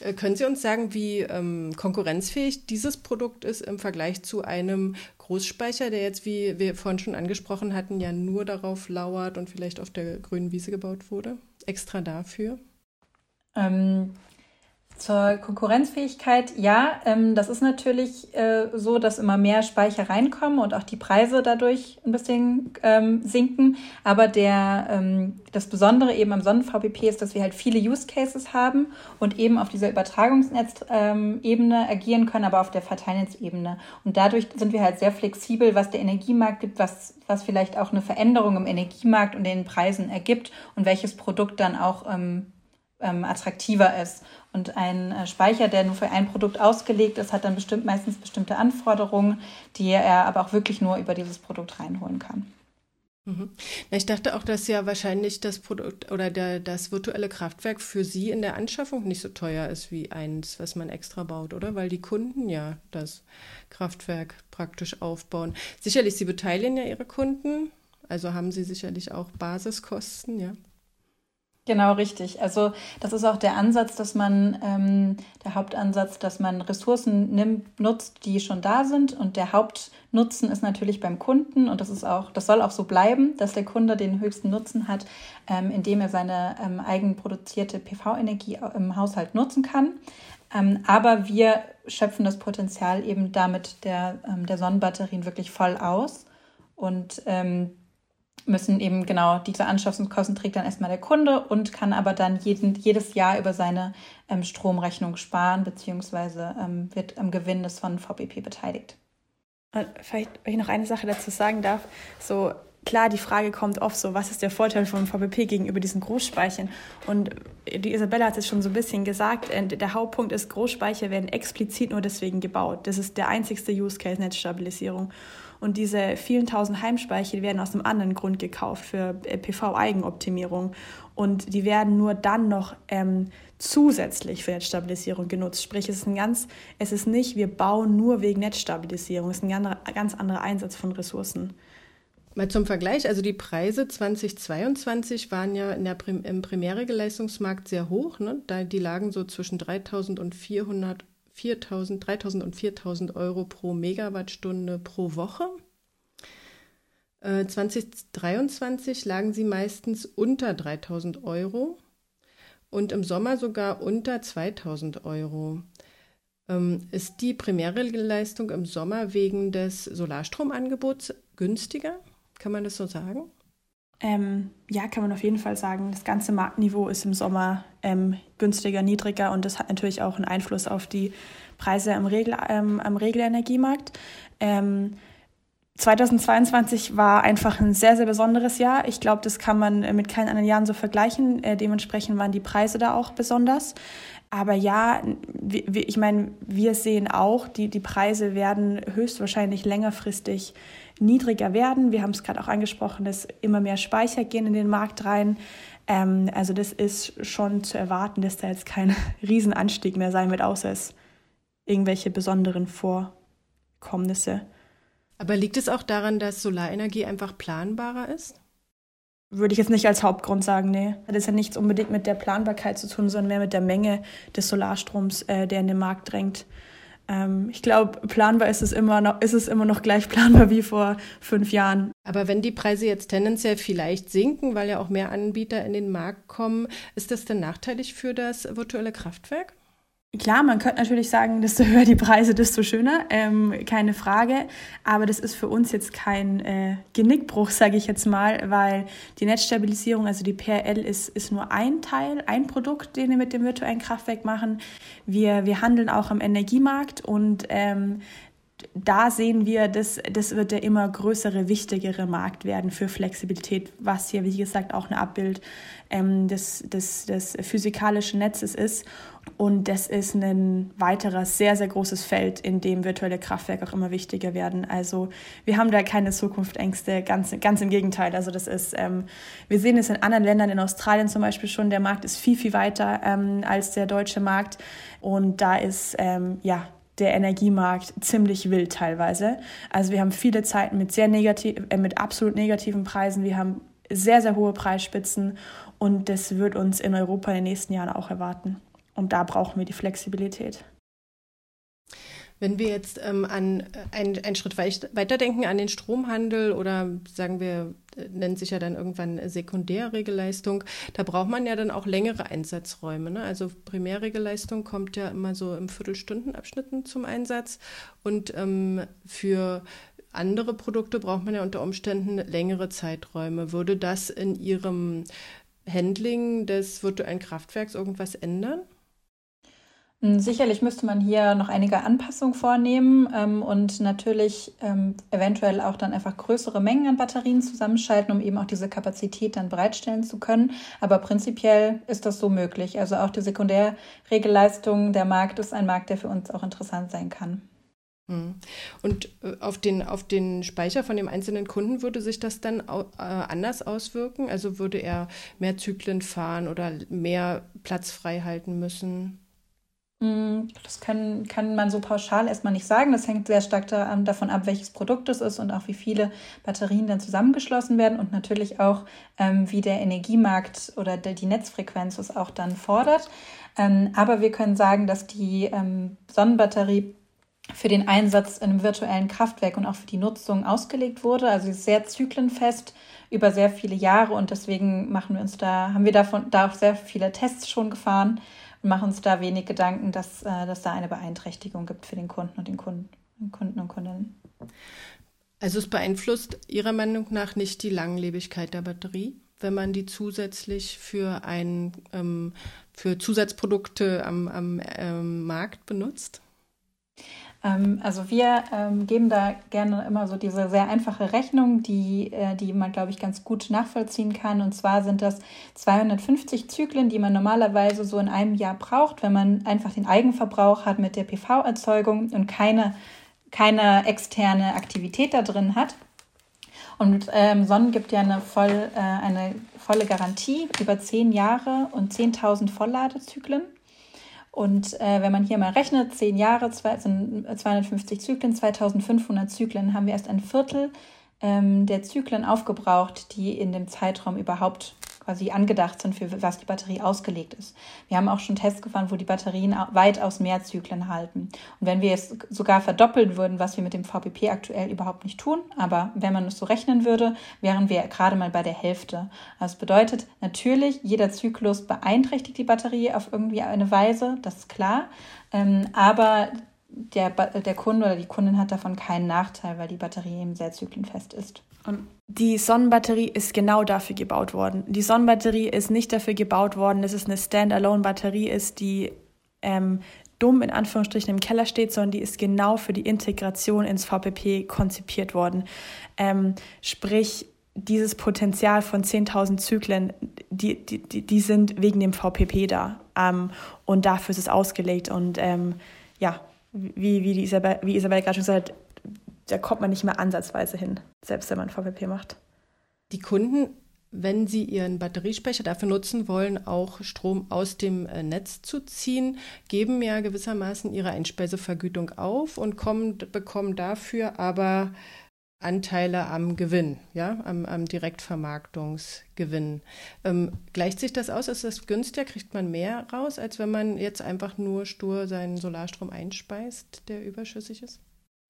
[SPEAKER 3] Äh, können Sie uns sagen, wie ähm, konkurrenzfähig dieses Produkt ist im Vergleich zu einem Großspeicher, der jetzt, wie wir vorhin schon angesprochen hatten, ja nur darauf lauert und vielleicht auf der grünen Wiese gebaut wurde? Extra dafür?
[SPEAKER 2] Ähm, zur Konkurrenzfähigkeit, ja, ähm, das ist natürlich äh, so, dass immer mehr Speicher reinkommen und auch die Preise dadurch ein bisschen ähm, sinken. Aber der, ähm, das Besondere eben am Sonnen-VPP ist, dass wir halt viele Use Cases haben und eben auf dieser Übertragungsnetzebene agieren können, aber auf der Verteilnetzebene. Und dadurch sind wir halt sehr flexibel, was der Energiemarkt gibt, was, was vielleicht auch eine Veränderung im Energiemarkt und den Preisen ergibt und welches Produkt dann auch ähm, ähm, attraktiver ist. Und ein äh, Speicher, der nur für ein Produkt ausgelegt ist, hat dann bestimmt meistens bestimmte Anforderungen, die er aber auch wirklich nur über dieses Produkt reinholen kann.
[SPEAKER 3] Mhm. ich dachte auch, dass ja wahrscheinlich das Produkt oder der, das virtuelle Kraftwerk für Sie in der Anschaffung nicht so teuer ist wie eins, was man extra baut, oder? Weil die Kunden ja das Kraftwerk praktisch aufbauen. Sicherlich, Sie beteiligen ja Ihre Kunden, also haben Sie sicherlich auch Basiskosten, ja.
[SPEAKER 2] Genau, richtig. Also das ist auch der Ansatz, dass man, ähm, der Hauptansatz, dass man Ressourcen nimmt, nutzt, die schon da sind. Und der Hauptnutzen ist natürlich beim Kunden. Und das ist auch, das soll auch so bleiben, dass der Kunde den höchsten Nutzen hat, ähm, indem er seine ähm, eigenproduzierte PV-Energie im Haushalt nutzen kann. Ähm, aber wir schöpfen das Potenzial eben damit der, ähm, der Sonnenbatterien wirklich voll aus. Und ähm, müssen eben genau diese Anschaffungskosten trägt dann erstmal der Kunde und kann aber dann jeden, jedes Jahr über seine ähm, Stromrechnung sparen, beziehungsweise ähm, wird am Gewinn des von VBP beteiligt.
[SPEAKER 1] Vielleicht, wenn ich noch eine Sache dazu sagen darf, so klar, die Frage kommt oft so, was ist der Vorteil vom VBP gegenüber diesen Großspeichern? Und die Isabella hat es schon so ein bisschen gesagt, äh, der Hauptpunkt ist, Großspeicher werden explizit nur deswegen gebaut. Das ist der einzigste Use Case Netzstabilisierung. Und diese vielen tausend Heimspeicher werden aus einem anderen Grund gekauft, für äh, PV-Eigenoptimierung. Und die werden nur dann noch ähm, zusätzlich für Netzstabilisierung genutzt. Sprich, es ist, ein ganz, es ist nicht, wir bauen nur wegen Netzstabilisierung. Es ist ein ganz anderer Einsatz von Ressourcen.
[SPEAKER 3] Mal zum Vergleich, also die Preise 2022 waren ja in der Prim im Primärregelleistungsmarkt sehr hoch. Ne? Da, die lagen so zwischen 3.000 und 400 4.000, 3.000 und 4.000 Euro pro Megawattstunde pro Woche. 2023 äh, lagen sie meistens unter 3.000 Euro und im Sommer sogar unter 2.000 Euro. Ähm, ist die primäre Leistung im Sommer wegen des Solarstromangebots günstiger? Kann man das so sagen?
[SPEAKER 1] Ähm, ja, kann man auf jeden Fall sagen. Das ganze Marktniveau ist im Sommer ähm, günstiger, niedriger und das hat natürlich auch einen Einfluss auf die Preise am, Regel, ähm, am Regelenergiemarkt. 2022 ähm, war einfach ein sehr, sehr besonderes Jahr. Ich glaube, das kann man äh, mit keinen anderen Jahren so vergleichen. Äh, dementsprechend waren die Preise da auch besonders. Aber ja, ich meine, wir sehen auch, die, die Preise werden höchstwahrscheinlich längerfristig niedriger werden. Wir haben es gerade auch angesprochen, dass immer mehr Speicher gehen in den Markt rein. Ähm, also das ist schon zu erwarten, dass da jetzt kein Riesenanstieg mehr sein wird, außer es irgendwelche besonderen Vorkommnisse.
[SPEAKER 3] Aber liegt es auch daran, dass Solarenergie einfach planbarer ist?
[SPEAKER 1] würde ich jetzt nicht als Hauptgrund sagen, nee. Das hat ja nichts unbedingt mit der Planbarkeit zu tun, sondern mehr mit der Menge des Solarstroms, äh, der in den Markt drängt. Ähm, ich glaube, planbar ist es, immer noch, ist es immer noch gleich planbar wie vor fünf Jahren.
[SPEAKER 3] Aber wenn die Preise jetzt tendenziell vielleicht sinken, weil ja auch mehr Anbieter in den Markt kommen, ist das dann nachteilig für das virtuelle Kraftwerk?
[SPEAKER 1] Klar, man könnte natürlich sagen, desto höher die Preise, desto schöner, ähm, keine Frage. Aber das ist für uns jetzt kein äh, Genickbruch, sage ich jetzt mal, weil die Netzstabilisierung, also die PRL, ist, ist nur ein Teil, ein Produkt, den wir mit dem virtuellen Kraftwerk machen. Wir, wir handeln auch am Energiemarkt und ähm, da sehen wir, dass das wird der immer größere, wichtigere Markt werden für Flexibilität, was hier, wie gesagt, auch ein Abbild ähm, des, des, des physikalischen Netzes ist. Und das ist ein weiteres sehr, sehr großes Feld, in dem virtuelle Kraftwerke auch immer wichtiger werden. Also wir haben da keine Zukunftsängste, ganz, ganz im Gegenteil. Also das ist, ähm, wir sehen es in anderen Ländern, in Australien zum Beispiel schon, der Markt ist viel, viel weiter ähm, als der deutsche Markt. Und da ist, ähm, ja, der Energiemarkt ziemlich wild teilweise. Also wir haben viele Zeiten mit sehr negativ, äh, mit absolut negativen Preisen. Wir haben sehr, sehr hohe Preisspitzen und das wird uns in Europa in den nächsten Jahren auch erwarten. Und da brauchen wir die Flexibilität.
[SPEAKER 3] Wenn wir jetzt ähm, an ein, einen Schritt weiterdenken an den Stromhandel oder sagen wir, äh, nennt sich ja dann irgendwann Sekundärregelleistung, da braucht man ja dann auch längere Einsatzräume. Ne? Also Primärregelleistung kommt ja immer so im Viertelstundenabschnitten zum Einsatz und ähm, für andere Produkte braucht man ja unter Umständen längere Zeiträume. Würde das in Ihrem Handling des virtuellen Kraftwerks irgendwas ändern?
[SPEAKER 2] Hm, sicherlich müsste man hier noch einige Anpassungen vornehmen ähm, und natürlich ähm, eventuell auch dann einfach größere Mengen an Batterien zusammenschalten, um eben auch diese Kapazität dann bereitstellen zu können. Aber prinzipiell ist das so möglich. Also auch die Sekundärregelleistung, der Markt ist ein Markt, der für uns auch interessant sein kann.
[SPEAKER 3] Hm. Und äh, auf den, auf den Speicher von dem einzelnen Kunden würde sich das dann äh, anders auswirken? Also würde er mehr Zyklen fahren oder mehr Platz frei halten müssen?
[SPEAKER 2] Mm, das kann, kann man so pauschal erstmal nicht sagen. Das hängt sehr stark da, davon ab, welches Produkt es ist und auch wie viele Batterien dann zusammengeschlossen werden und natürlich auch, ähm, wie der Energiemarkt oder der, die Netzfrequenz es auch dann fordert. Ähm, aber wir können sagen, dass die ähm, Sonnenbatterie für den Einsatz in einem virtuellen Kraftwerk und auch für die Nutzung ausgelegt wurde. Also sie ist sehr zyklenfest über sehr viele Jahre und deswegen machen wir uns da, haben wir davon da auch sehr viele Tests schon gefahren und machen uns da wenig Gedanken, dass, äh, dass da eine Beeinträchtigung gibt für den Kunden und den Kunden, Kunden und Kundinnen.
[SPEAKER 3] Also es beeinflusst Ihrer Meinung nach nicht die Langlebigkeit der Batterie, wenn man die zusätzlich für ein ähm, für Zusatzprodukte am, am ähm, Markt benutzt?
[SPEAKER 2] Ähm, also wir ähm, geben da gerne immer so diese sehr einfache Rechnung, die, äh, die man, glaube ich, ganz gut nachvollziehen kann. Und zwar sind das 250 Zyklen, die man normalerweise so in einem Jahr braucht, wenn man einfach den Eigenverbrauch hat mit der PV-Erzeugung und keine, keine externe Aktivität da drin hat. Und ähm, Sonnen gibt ja eine, voll, äh, eine volle Garantie über zehn Jahre und 10.000 Vollladezyklen. Und äh, wenn man hier mal rechnet, zehn Jahre, zwei, sind 250 Zyklen, 2500 Zyklen, haben wir erst ein Viertel ähm, der Zyklen aufgebraucht, die in dem Zeitraum überhaupt quasi angedacht sind, für was die Batterie ausgelegt ist. Wir haben auch schon Tests gefahren, wo die Batterien weitaus mehr Zyklen halten. Und wenn wir es sogar verdoppeln würden, was wir mit dem VPP aktuell überhaupt nicht tun, aber wenn man es so rechnen würde, wären wir gerade mal bei der Hälfte. Das bedeutet natürlich, jeder Zyklus beeinträchtigt die Batterie auf irgendwie eine Weise, das ist klar. Ähm, aber der, der Kunde oder die Kundin hat davon keinen Nachteil, weil die Batterie eben sehr zyklenfest ist.
[SPEAKER 1] Und die Sonnenbatterie ist genau dafür gebaut worden. Die Sonnenbatterie ist nicht dafür gebaut worden, dass es eine Standalone-Batterie ist, die ähm, dumm in Anführungsstrichen im Keller steht, sondern die ist genau für die Integration ins VPP konzipiert worden. Ähm, sprich, dieses Potenzial von 10.000 Zyklen, die, die, die sind wegen dem VPP da. Ähm, und dafür ist es ausgelegt. Und ähm, ja, wie, wie, die Isabel, wie Isabel gerade schon gesagt hat, da kommt man nicht mehr ansatzweise hin, selbst wenn man VPP macht.
[SPEAKER 3] Die Kunden, wenn sie ihren Batteriespeicher dafür nutzen wollen, auch Strom aus dem äh, Netz zu ziehen, geben ja gewissermaßen ihre Einspeisevergütung auf und kommen, bekommen dafür aber Anteile am Gewinn, ja, am, am Direktvermarktungsgewinn. Ähm, gleicht sich das aus? Ist das günstiger? Kriegt man mehr raus, als wenn man jetzt einfach nur stur seinen Solarstrom einspeist, der überschüssig ist?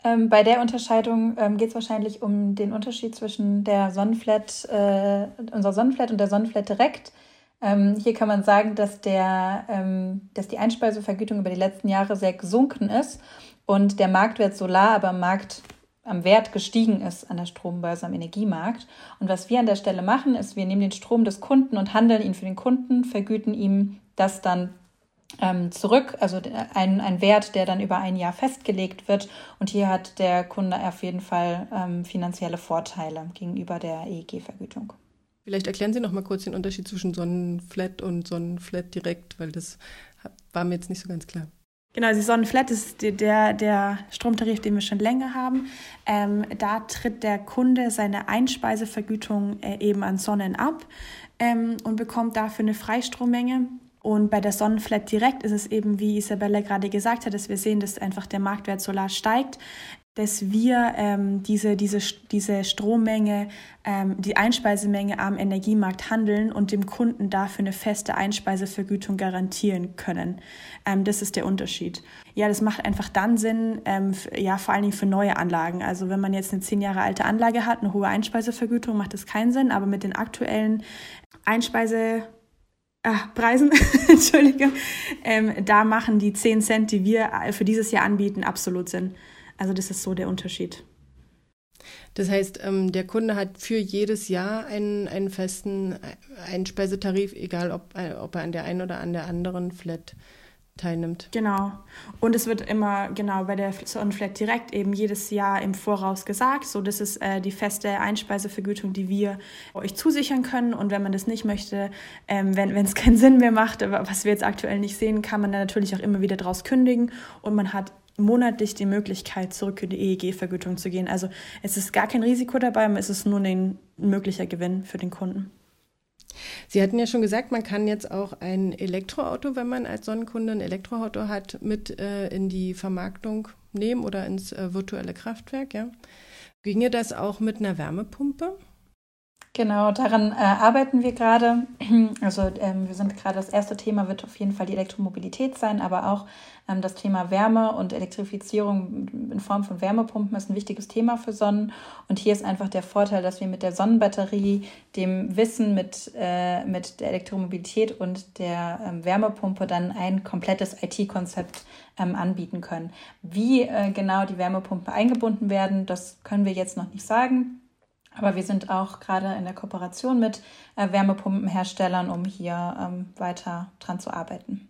[SPEAKER 2] Ähm, bei der Unterscheidung ähm, geht es wahrscheinlich um den Unterschied zwischen der Sonnenflat, äh, unserer Sonnenflat und der Sonnenflat direkt. Ähm, hier kann man sagen, dass, der, ähm, dass die Einspeisevergütung über die letzten Jahre sehr gesunken ist und der Marktwert Solar aber am Markt am Wert gestiegen ist an der Strombörse, am Energiemarkt. Und was wir an der Stelle machen, ist, wir nehmen den Strom des Kunden und handeln ihn für den Kunden, vergüten ihm das dann ähm, zurück, also ein, ein Wert, der dann über ein Jahr festgelegt wird. Und hier hat der Kunde auf jeden Fall ähm, finanzielle Vorteile gegenüber der EEG-Vergütung.
[SPEAKER 3] Vielleicht erklären Sie noch mal kurz den Unterschied zwischen Sonnenflat und Sonnenflat direkt, weil das war mir jetzt nicht so ganz klar.
[SPEAKER 1] Genau, die Sonnenflat ist der, der Stromtarif, den wir schon länger haben. Ähm, da tritt der Kunde seine Einspeisevergütung äh, eben an Sonnen ab ähm, und bekommt dafür eine Freistrommenge. Und bei der Sonnenflat direkt ist es eben, wie Isabella gerade gesagt hat, dass wir sehen, dass einfach der Marktwert Solar steigt dass wir ähm, diese, diese, diese Strommenge, ähm, die Einspeisemenge am Energiemarkt handeln und dem Kunden dafür eine feste Einspeisevergütung garantieren können. Ähm, das ist der Unterschied. Ja, das macht einfach dann Sinn, ähm, ja, vor allen Dingen für neue Anlagen. Also wenn man jetzt eine zehn Jahre alte Anlage hat, eine hohe Einspeisevergütung, macht das keinen Sinn, aber mit den aktuellen Einspeise Ah, Preisen, Entschuldige, ähm, da machen die 10 Cent, die wir für dieses Jahr anbieten, absolut Sinn. Also das ist so der Unterschied.
[SPEAKER 3] Das heißt, ähm, der Kunde hat für jedes Jahr einen, einen festen Einspeisetarif, egal ob, äh, ob er an der einen oder an der anderen Flat teilnimmt.
[SPEAKER 1] Genau. Und es wird immer genau bei der Sonnenflat direkt eben jedes Jahr im Voraus gesagt. So, das ist äh, die feste Einspeisevergütung, die wir euch zusichern können. Und wenn man das nicht möchte, ähm, wenn es keinen Sinn mehr macht, was wir jetzt aktuell nicht sehen, kann man dann natürlich auch immer wieder draus kündigen. Und man hat monatlich die Möglichkeit, zurück in die EEG-Vergütung zu gehen. Also es ist gar kein Risiko dabei, es ist nur ein möglicher Gewinn für den Kunden.
[SPEAKER 3] Sie hatten ja schon gesagt, man kann jetzt auch ein Elektroauto, wenn man als Sonnenkunde ein Elektroauto hat, mit äh, in die Vermarktung nehmen oder ins äh, virtuelle Kraftwerk. Ja? Ginge das auch mit einer Wärmepumpe?
[SPEAKER 2] Genau, daran äh, arbeiten wir gerade. Also ähm, wir sind gerade, das erste Thema wird auf jeden Fall die Elektromobilität sein, aber auch ähm, das Thema Wärme und Elektrifizierung in Form von Wärmepumpen ist ein wichtiges Thema für Sonnen. Und hier ist einfach der Vorteil, dass wir mit der Sonnenbatterie, dem Wissen mit, äh, mit der Elektromobilität und der ähm, Wärmepumpe dann ein komplettes IT-Konzept ähm, anbieten können. Wie äh, genau die Wärmepumpen eingebunden werden, das können wir jetzt noch nicht sagen. Aber wir sind auch gerade in der Kooperation mit äh, Wärmepumpenherstellern, um hier ähm, weiter dran zu arbeiten.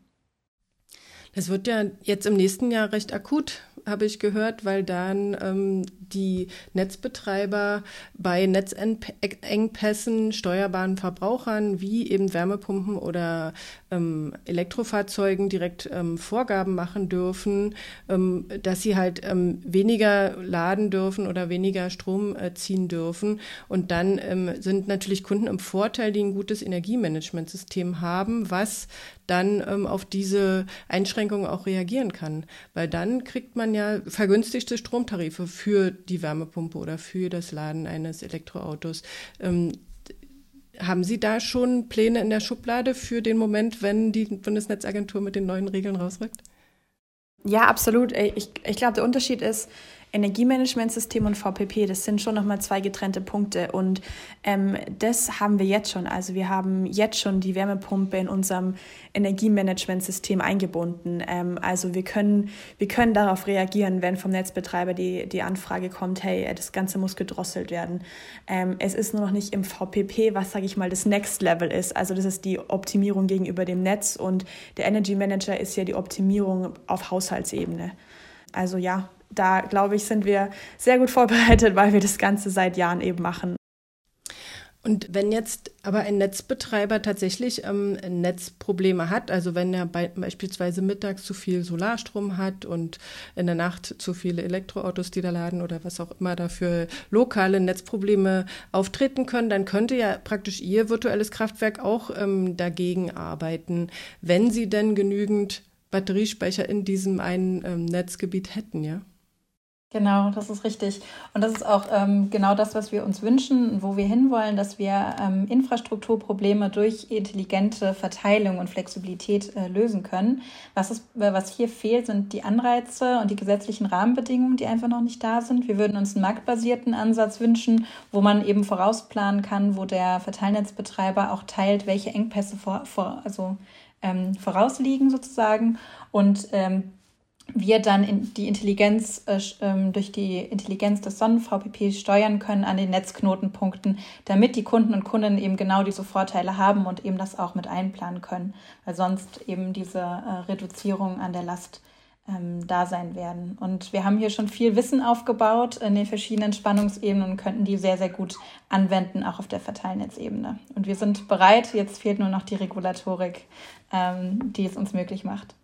[SPEAKER 3] Das wird ja jetzt im nächsten Jahr recht akut, habe ich gehört, weil dann ähm, die Netzbetreiber bei Netzengpässen steuerbaren Verbrauchern wie eben Wärmepumpen oder ähm, Elektrofahrzeugen direkt ähm, Vorgaben machen dürfen, ähm, dass sie halt ähm, weniger laden dürfen oder weniger Strom äh, ziehen dürfen. Und dann ähm, sind natürlich Kunden im Vorteil, die ein gutes Energiemanagementsystem haben, was dann ähm, auf diese Einschränkungen auch reagieren kann. Weil dann kriegt man ja vergünstigte Stromtarife für die Wärmepumpe oder für das Laden eines Elektroautos. Haben Sie da schon Pläne in der Schublade für den Moment, wenn die Bundesnetzagentur mit den neuen Regeln rausrückt?
[SPEAKER 1] Ja, absolut. Ich, ich glaube, der Unterschied ist, Energiemanagementsystem und VPP, das sind schon nochmal zwei getrennte Punkte. Und ähm, das haben wir jetzt schon. Also wir haben jetzt schon die Wärmepumpe in unserem Energiemanagementsystem eingebunden. Ähm, also wir können, wir können darauf reagieren, wenn vom Netzbetreiber die, die Anfrage kommt, hey, das Ganze muss gedrosselt werden. Ähm, es ist nur noch nicht im VPP, was, sage ich mal, das Next Level ist. Also das ist die Optimierung gegenüber dem Netz und der Energy Manager ist ja die Optimierung auf Haushaltsebene. Also ja, da glaube ich, sind wir sehr gut vorbereitet, weil wir das Ganze seit Jahren eben machen.
[SPEAKER 3] Und wenn jetzt aber ein Netzbetreiber tatsächlich ähm, Netzprobleme hat, also wenn er bei, beispielsweise mittags zu viel Solarstrom hat und in der Nacht zu viele Elektroautos, die da laden oder was auch immer dafür lokale Netzprobleme auftreten können, dann könnte ja praktisch Ihr virtuelles Kraftwerk auch ähm, dagegen arbeiten, wenn Sie denn genügend Batteriespeicher in diesem einen ähm, Netzgebiet hätten, ja?
[SPEAKER 2] Genau, das ist richtig. Und das ist auch ähm, genau das, was wir uns wünschen, wo wir hinwollen, dass wir ähm, Infrastrukturprobleme durch intelligente Verteilung und Flexibilität äh, lösen können. Was, ist, äh, was hier fehlt, sind die Anreize und die gesetzlichen Rahmenbedingungen, die einfach noch nicht da sind. Wir würden uns einen marktbasierten Ansatz wünschen, wo man eben vorausplanen kann, wo der Verteilnetzbetreiber auch teilt, welche Engpässe vor, vor, also, ähm, vorausliegen sozusagen und ähm, wir dann in die Intelligenz äh, ähm, durch die Intelligenz des Sonnen-VPP steuern können an den Netzknotenpunkten, damit die Kunden und Kunden eben genau diese Vorteile haben und eben das auch mit einplanen können, weil sonst eben diese äh, Reduzierung an der Last ähm, da sein werden. Und wir haben hier schon viel Wissen aufgebaut in den verschiedenen Spannungsebenen und könnten die sehr, sehr gut anwenden, auch auf der Verteilnetzebene. Und wir sind bereit, jetzt fehlt nur noch die Regulatorik, ähm, die es uns möglich macht.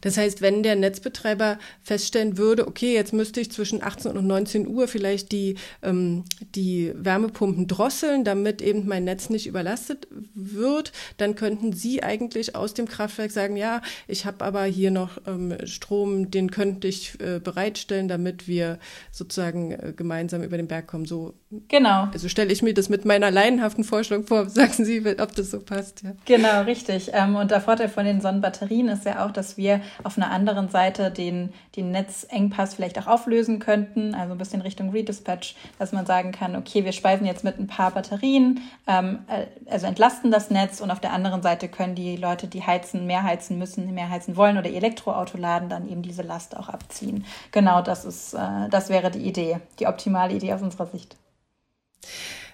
[SPEAKER 3] Das heißt, wenn der Netzbetreiber feststellen würde, okay, jetzt müsste ich zwischen 18 und 19 Uhr vielleicht die, ähm, die Wärmepumpen drosseln, damit eben mein Netz nicht überlastet wird, dann könnten Sie eigentlich aus dem Kraftwerk sagen, ja, ich habe aber hier noch ähm, Strom, den könnte ich äh, bereitstellen, damit wir sozusagen äh, gemeinsam über den Berg kommen. So,
[SPEAKER 2] genau.
[SPEAKER 3] Also stelle ich mir das mit meiner laienhaften Vorstellung vor. Sagen Sie, ob das so passt. Ja.
[SPEAKER 2] Genau, richtig. Ähm, und der Vorteil von den Sonnenbatterien ist ja auch, dass wir auf einer anderen Seite den, den Netzengpass vielleicht auch auflösen könnten, also ein bisschen Richtung Redispatch, dass man sagen kann, okay, wir speisen jetzt mit ein paar Batterien, ähm, äh, also entlasten das Netz und auf der anderen Seite können die Leute, die heizen, mehr heizen müssen, mehr heizen wollen oder ihr Elektroauto laden, dann eben diese Last auch abziehen. Genau, das ist, äh, das wäre die Idee, die optimale Idee aus unserer Sicht.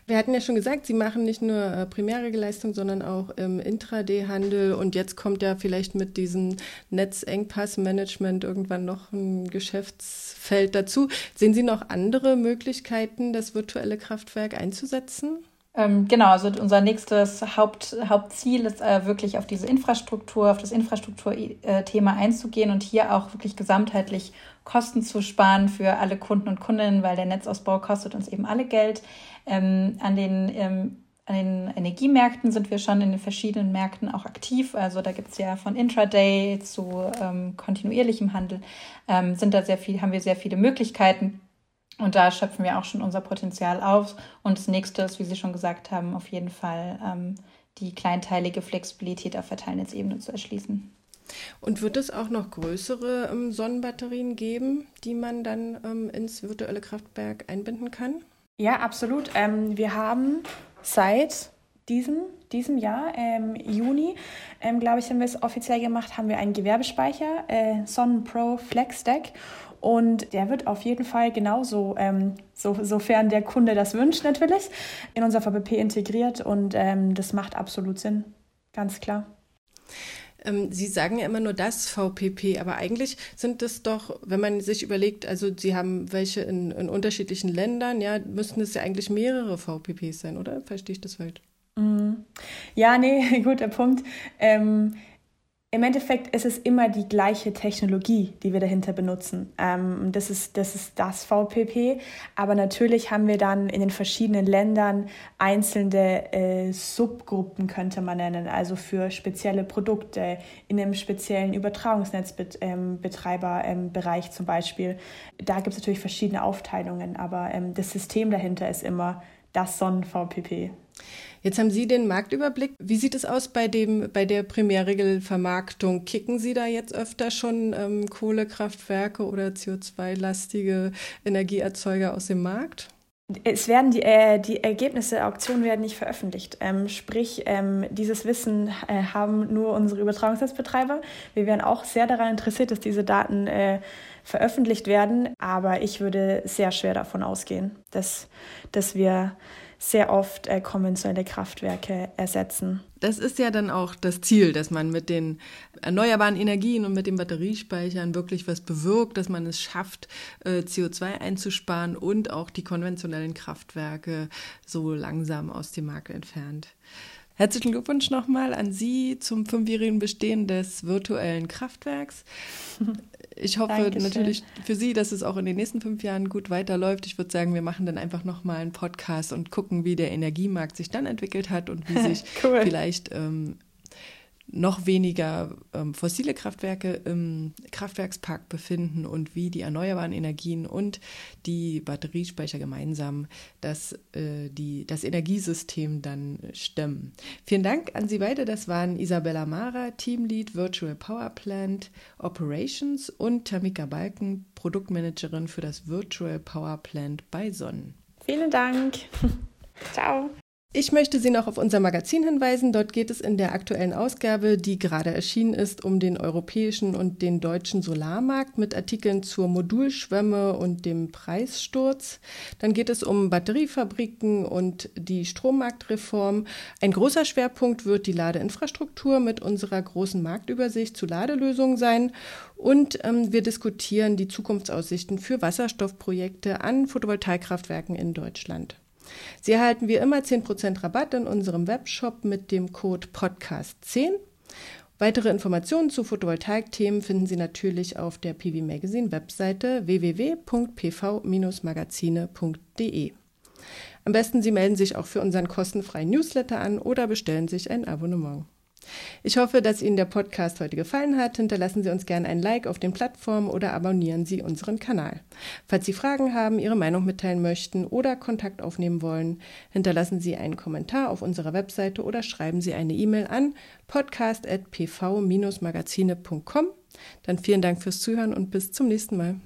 [SPEAKER 3] Wir hatten ja schon gesagt, Sie machen nicht nur äh, primäre Leistung, sondern auch im Intraday-Handel. Und jetzt kommt ja vielleicht mit diesem Netzengpassmanagement irgendwann noch ein Geschäftsfeld dazu. Sehen Sie noch andere Möglichkeiten, das virtuelle Kraftwerk einzusetzen?
[SPEAKER 2] Ähm, genau, also unser nächstes Haupt, Hauptziel ist äh, wirklich auf diese Infrastruktur, auf das Infrastrukturthema einzugehen und hier auch wirklich gesamtheitlich Kosten zu sparen für alle Kunden und Kundinnen, weil der Netzausbau kostet uns eben alle Geld. Ähm, an den ähm, an den Energiemärkten sind wir schon in den verschiedenen Märkten auch aktiv. Also da gibt es ja von Intraday zu ähm, kontinuierlichem Handel, ähm, sind da sehr viel, haben wir sehr viele Möglichkeiten. Und da schöpfen wir auch schon unser Potenzial aus. Und das nächste ist, wie Sie schon gesagt haben, auf jeden Fall ähm, die kleinteilige Flexibilität auf Verteilnetzebene zu erschließen.
[SPEAKER 3] Und wird es auch noch größere ähm, Sonnenbatterien geben, die man dann ähm, ins virtuelle Kraftwerk einbinden kann?
[SPEAKER 1] Ja, absolut. Ähm, wir haben seit diesem, diesem Jahr, ähm, Juni, ähm, glaube ich, haben wir es offiziell gemacht, haben wir einen Gewerbespeicher, äh, Sonnenpro FlexDeck. Und der wird auf jeden Fall genauso, ähm, so, sofern der Kunde das wünscht natürlich, in unser VPP integriert. Und ähm, das macht absolut Sinn, ganz klar.
[SPEAKER 3] Ähm, Sie sagen ja immer nur das VPP, aber eigentlich sind es doch, wenn man sich überlegt, also Sie haben welche in, in unterschiedlichen Ländern, ja, müssten es ja eigentlich mehrere VPPs sein, oder? Verstehe ich das falsch?
[SPEAKER 1] Mhm. Ja, nee, guter Punkt. Ähm, im Endeffekt ist es immer die gleiche Technologie, die wir dahinter benutzen. Ähm, das, ist, das ist das VPP. Aber natürlich haben wir dann in den verschiedenen Ländern einzelne äh, Subgruppen, könnte man nennen, also für spezielle Produkte in einem speziellen Übertragungsnetzbetreiberbereich ähm, zum Beispiel. Da gibt es natürlich verschiedene Aufteilungen, aber ähm, das System dahinter ist immer das Sonnen-VPP.
[SPEAKER 3] Jetzt haben Sie den Marktüberblick. Wie sieht es aus bei, dem, bei der Primärregelvermarktung? Kicken Sie da jetzt öfter schon ähm, Kohlekraftwerke oder CO2-lastige Energieerzeuger aus dem Markt?
[SPEAKER 1] Es werden die, äh, die Ergebnisse der Auktion werden nicht veröffentlicht. Ähm, sprich, ähm, dieses Wissen äh, haben nur unsere Übertragungsnetzbetreiber. Wir wären auch sehr daran interessiert, dass diese Daten äh, veröffentlicht werden, aber ich würde sehr schwer davon ausgehen, dass, dass wir sehr oft äh, konventionelle Kraftwerke ersetzen.
[SPEAKER 3] Das ist ja dann auch das Ziel, dass man mit den erneuerbaren Energien und mit den Batteriespeichern wirklich was bewirkt, dass man es schafft, äh, CO2 einzusparen und auch die konventionellen Kraftwerke so langsam aus dem Markt entfernt. Herzlichen Glückwunsch nochmal an Sie zum fünfjährigen Bestehen des virtuellen Kraftwerks. Ich hoffe Dankeschön. natürlich für Sie, dass es auch in den nächsten fünf Jahren gut weiterläuft. Ich würde sagen, wir machen dann einfach nochmal einen Podcast und gucken, wie der Energiemarkt sich dann entwickelt hat und wie sich cool. vielleicht ähm, noch weniger ähm, fossile Kraftwerke im Kraftwerkspark befinden und wie die erneuerbaren Energien und die Batteriespeicher gemeinsam das, äh, die, das Energiesystem dann stemmen. Vielen Dank an Sie beide. Das waren Isabella Mara, Teamlead Virtual Power Plant Operations und Tamika Balken, Produktmanagerin für das Virtual Power Plant bei Sonnen.
[SPEAKER 1] Vielen Dank. Ciao.
[SPEAKER 3] Ich möchte Sie noch auf unser Magazin hinweisen. Dort geht es in der aktuellen Ausgabe, die gerade erschienen ist, um den europäischen und den deutschen Solarmarkt mit Artikeln zur Modulschwemme und dem Preissturz. Dann geht es um Batteriefabriken und die Strommarktreform. Ein großer Schwerpunkt wird die Ladeinfrastruktur mit unserer großen Marktübersicht zu Ladelösungen sein. Und ähm, wir diskutieren die Zukunftsaussichten für Wasserstoffprojekte an Photovoltaikkraftwerken in Deutschland. Sie erhalten wie immer 10% Rabatt in unserem Webshop mit dem Code Podcast10. Weitere Informationen zu Photovoltaik-Themen finden Sie natürlich auf der PV Magazine Webseite www.pv-magazine.de. Am besten Sie melden sich auch für unseren kostenfreien Newsletter an oder bestellen sich ein Abonnement. Ich hoffe, dass Ihnen der Podcast heute gefallen hat. Hinterlassen Sie uns gerne ein Like auf den Plattformen oder abonnieren Sie unseren Kanal. Falls Sie Fragen haben, Ihre Meinung mitteilen möchten oder Kontakt aufnehmen wollen, hinterlassen Sie einen Kommentar auf unserer Webseite oder schreiben Sie eine E-Mail an podcast.pv-magazine.com. Dann vielen Dank fürs Zuhören und bis zum nächsten Mal.